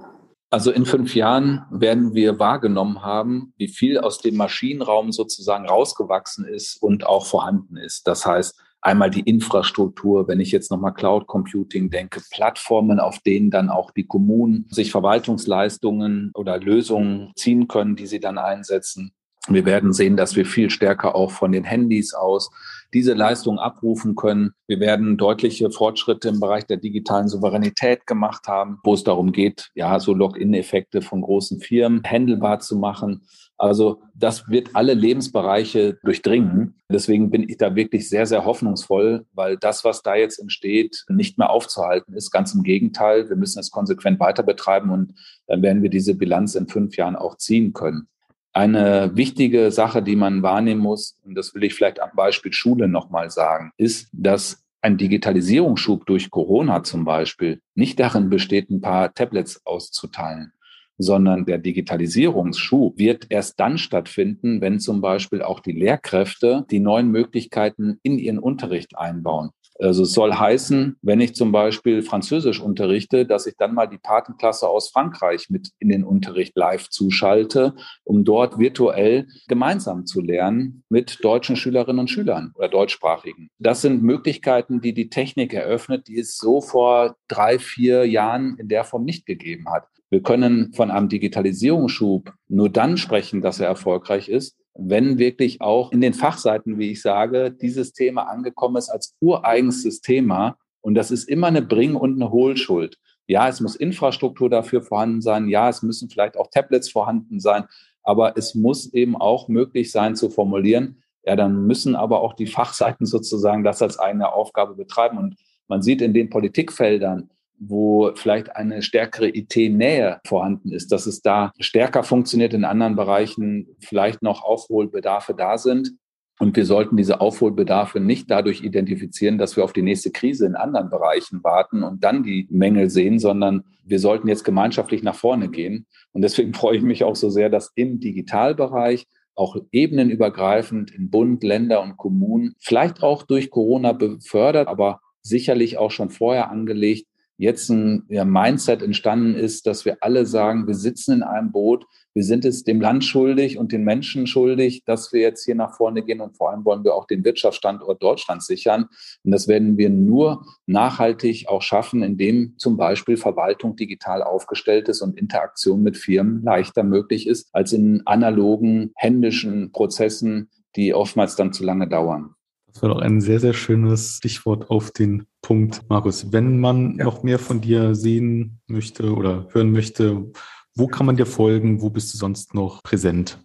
Also in fünf Jahren werden wir wahrgenommen haben, wie viel aus dem Maschinenraum sozusagen rausgewachsen ist und auch vorhanden ist. Das heißt, einmal die Infrastruktur, wenn ich jetzt nochmal Cloud Computing denke, Plattformen, auf denen dann auch die Kommunen sich Verwaltungsleistungen oder Lösungen ziehen können, die sie dann einsetzen. Wir werden sehen, dass wir viel stärker auch von den Handys aus diese Leistung abrufen können. Wir werden deutliche Fortschritte im Bereich der digitalen Souveränität gemacht haben, wo es darum geht, ja, so Login-Effekte von großen Firmen handelbar zu machen. Also das wird alle Lebensbereiche durchdringen. Deswegen bin ich da wirklich sehr, sehr hoffnungsvoll, weil das, was da jetzt entsteht, nicht mehr aufzuhalten ist. Ganz im Gegenteil, wir müssen es konsequent weiter betreiben und dann werden wir diese Bilanz in fünf Jahren auch ziehen können. Eine wichtige Sache, die man wahrnehmen muss, und das will ich vielleicht am Beispiel Schule nochmal sagen, ist, dass ein Digitalisierungsschub durch Corona zum Beispiel nicht darin besteht, ein paar Tablets auszuteilen sondern der Digitalisierungsschub wird erst dann stattfinden, wenn zum Beispiel auch die Lehrkräfte die neuen Möglichkeiten in ihren Unterricht einbauen. Also es soll heißen, wenn ich zum Beispiel Französisch unterrichte, dass ich dann mal die Patenklasse aus Frankreich mit in den Unterricht live zuschalte, um dort virtuell gemeinsam zu lernen mit deutschen Schülerinnen und Schülern oder deutschsprachigen. Das sind Möglichkeiten, die die Technik eröffnet, die es so vor drei, vier Jahren in der Form nicht gegeben hat. Wir können von einem Digitalisierungsschub nur dann sprechen, dass er erfolgreich ist, wenn wirklich auch in den Fachseiten, wie ich sage, dieses Thema angekommen ist als ureigenstes Thema. Und das ist immer eine Bring- und eine Hohlschuld. Ja, es muss Infrastruktur dafür vorhanden sein. Ja, es müssen vielleicht auch Tablets vorhanden sein. Aber es muss eben auch möglich sein zu formulieren. Ja, dann müssen aber auch die Fachseiten sozusagen das als eigene Aufgabe betreiben. Und man sieht in den Politikfeldern, wo vielleicht eine stärkere IT-Nähe vorhanden ist, dass es da stärker funktioniert, in anderen Bereichen vielleicht noch Aufholbedarfe da sind. Und wir sollten diese Aufholbedarfe nicht dadurch identifizieren, dass wir auf die nächste Krise in anderen Bereichen warten und dann die Mängel sehen, sondern wir sollten jetzt gemeinschaftlich nach vorne gehen. Und deswegen freue ich mich auch so sehr, dass im Digitalbereich auch ebenenübergreifend in Bund, Länder und Kommunen, vielleicht auch durch Corona befördert, aber sicherlich auch schon vorher angelegt, jetzt ein ja, Mindset entstanden ist, dass wir alle sagen, wir sitzen in einem Boot, wir sind es dem Land schuldig und den Menschen schuldig, dass wir jetzt hier nach vorne gehen und vor allem wollen wir auch den Wirtschaftsstandort Deutschland sichern. Und das werden wir nur nachhaltig auch schaffen, indem zum Beispiel Verwaltung digital aufgestellt ist und Interaktion mit Firmen leichter möglich ist als in analogen, händischen Prozessen, die oftmals dann zu lange dauern. Das war doch ein sehr, sehr schönes Stichwort auf den Punkt. Markus, wenn man ja. noch mehr von dir sehen möchte oder hören möchte, wo kann man dir folgen? Wo bist du sonst noch präsent?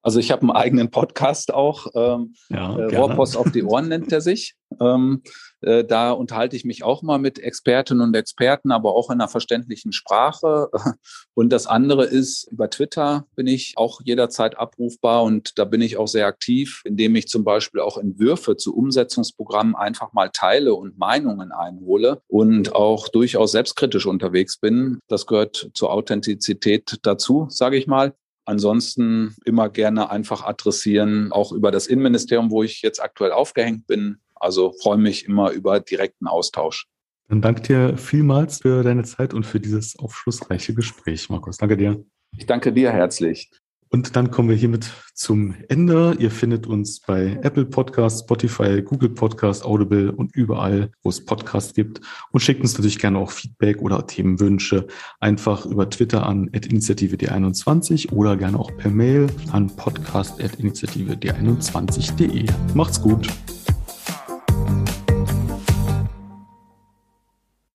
Also ich habe einen eigenen Podcast auch. Ähm, ja, äh, Rohrpost auf die Ohren nennt er sich. Ähm, äh, da unterhalte ich mich auch mal mit Expertinnen und Experten, aber auch in einer verständlichen Sprache. Und das andere ist, über Twitter bin ich auch jederzeit abrufbar und da bin ich auch sehr aktiv, indem ich zum Beispiel auch Entwürfe zu Umsetzungsprogrammen einfach mal teile und Meinungen einhole und auch durchaus selbstkritisch unterwegs bin. Das gehört zur Authentizität dazu, sage ich mal. Ansonsten immer gerne einfach adressieren, auch über das Innenministerium, wo ich jetzt aktuell aufgehängt bin. Also freue mich immer über direkten Austausch. Dann danke dir vielmals für deine Zeit und für dieses aufschlussreiche Gespräch, Markus. Danke dir. Ich danke dir herzlich. Und dann kommen wir hiermit zum Ende. Ihr findet uns bei Apple Podcasts, Spotify, Google Podcasts, Audible und überall, wo es Podcasts gibt. Und schickt uns natürlich gerne auch Feedback oder Themenwünsche einfach über Twitter an initiative-d21 oder gerne auch per Mail an podcast.initiative-d21.de. Macht's gut.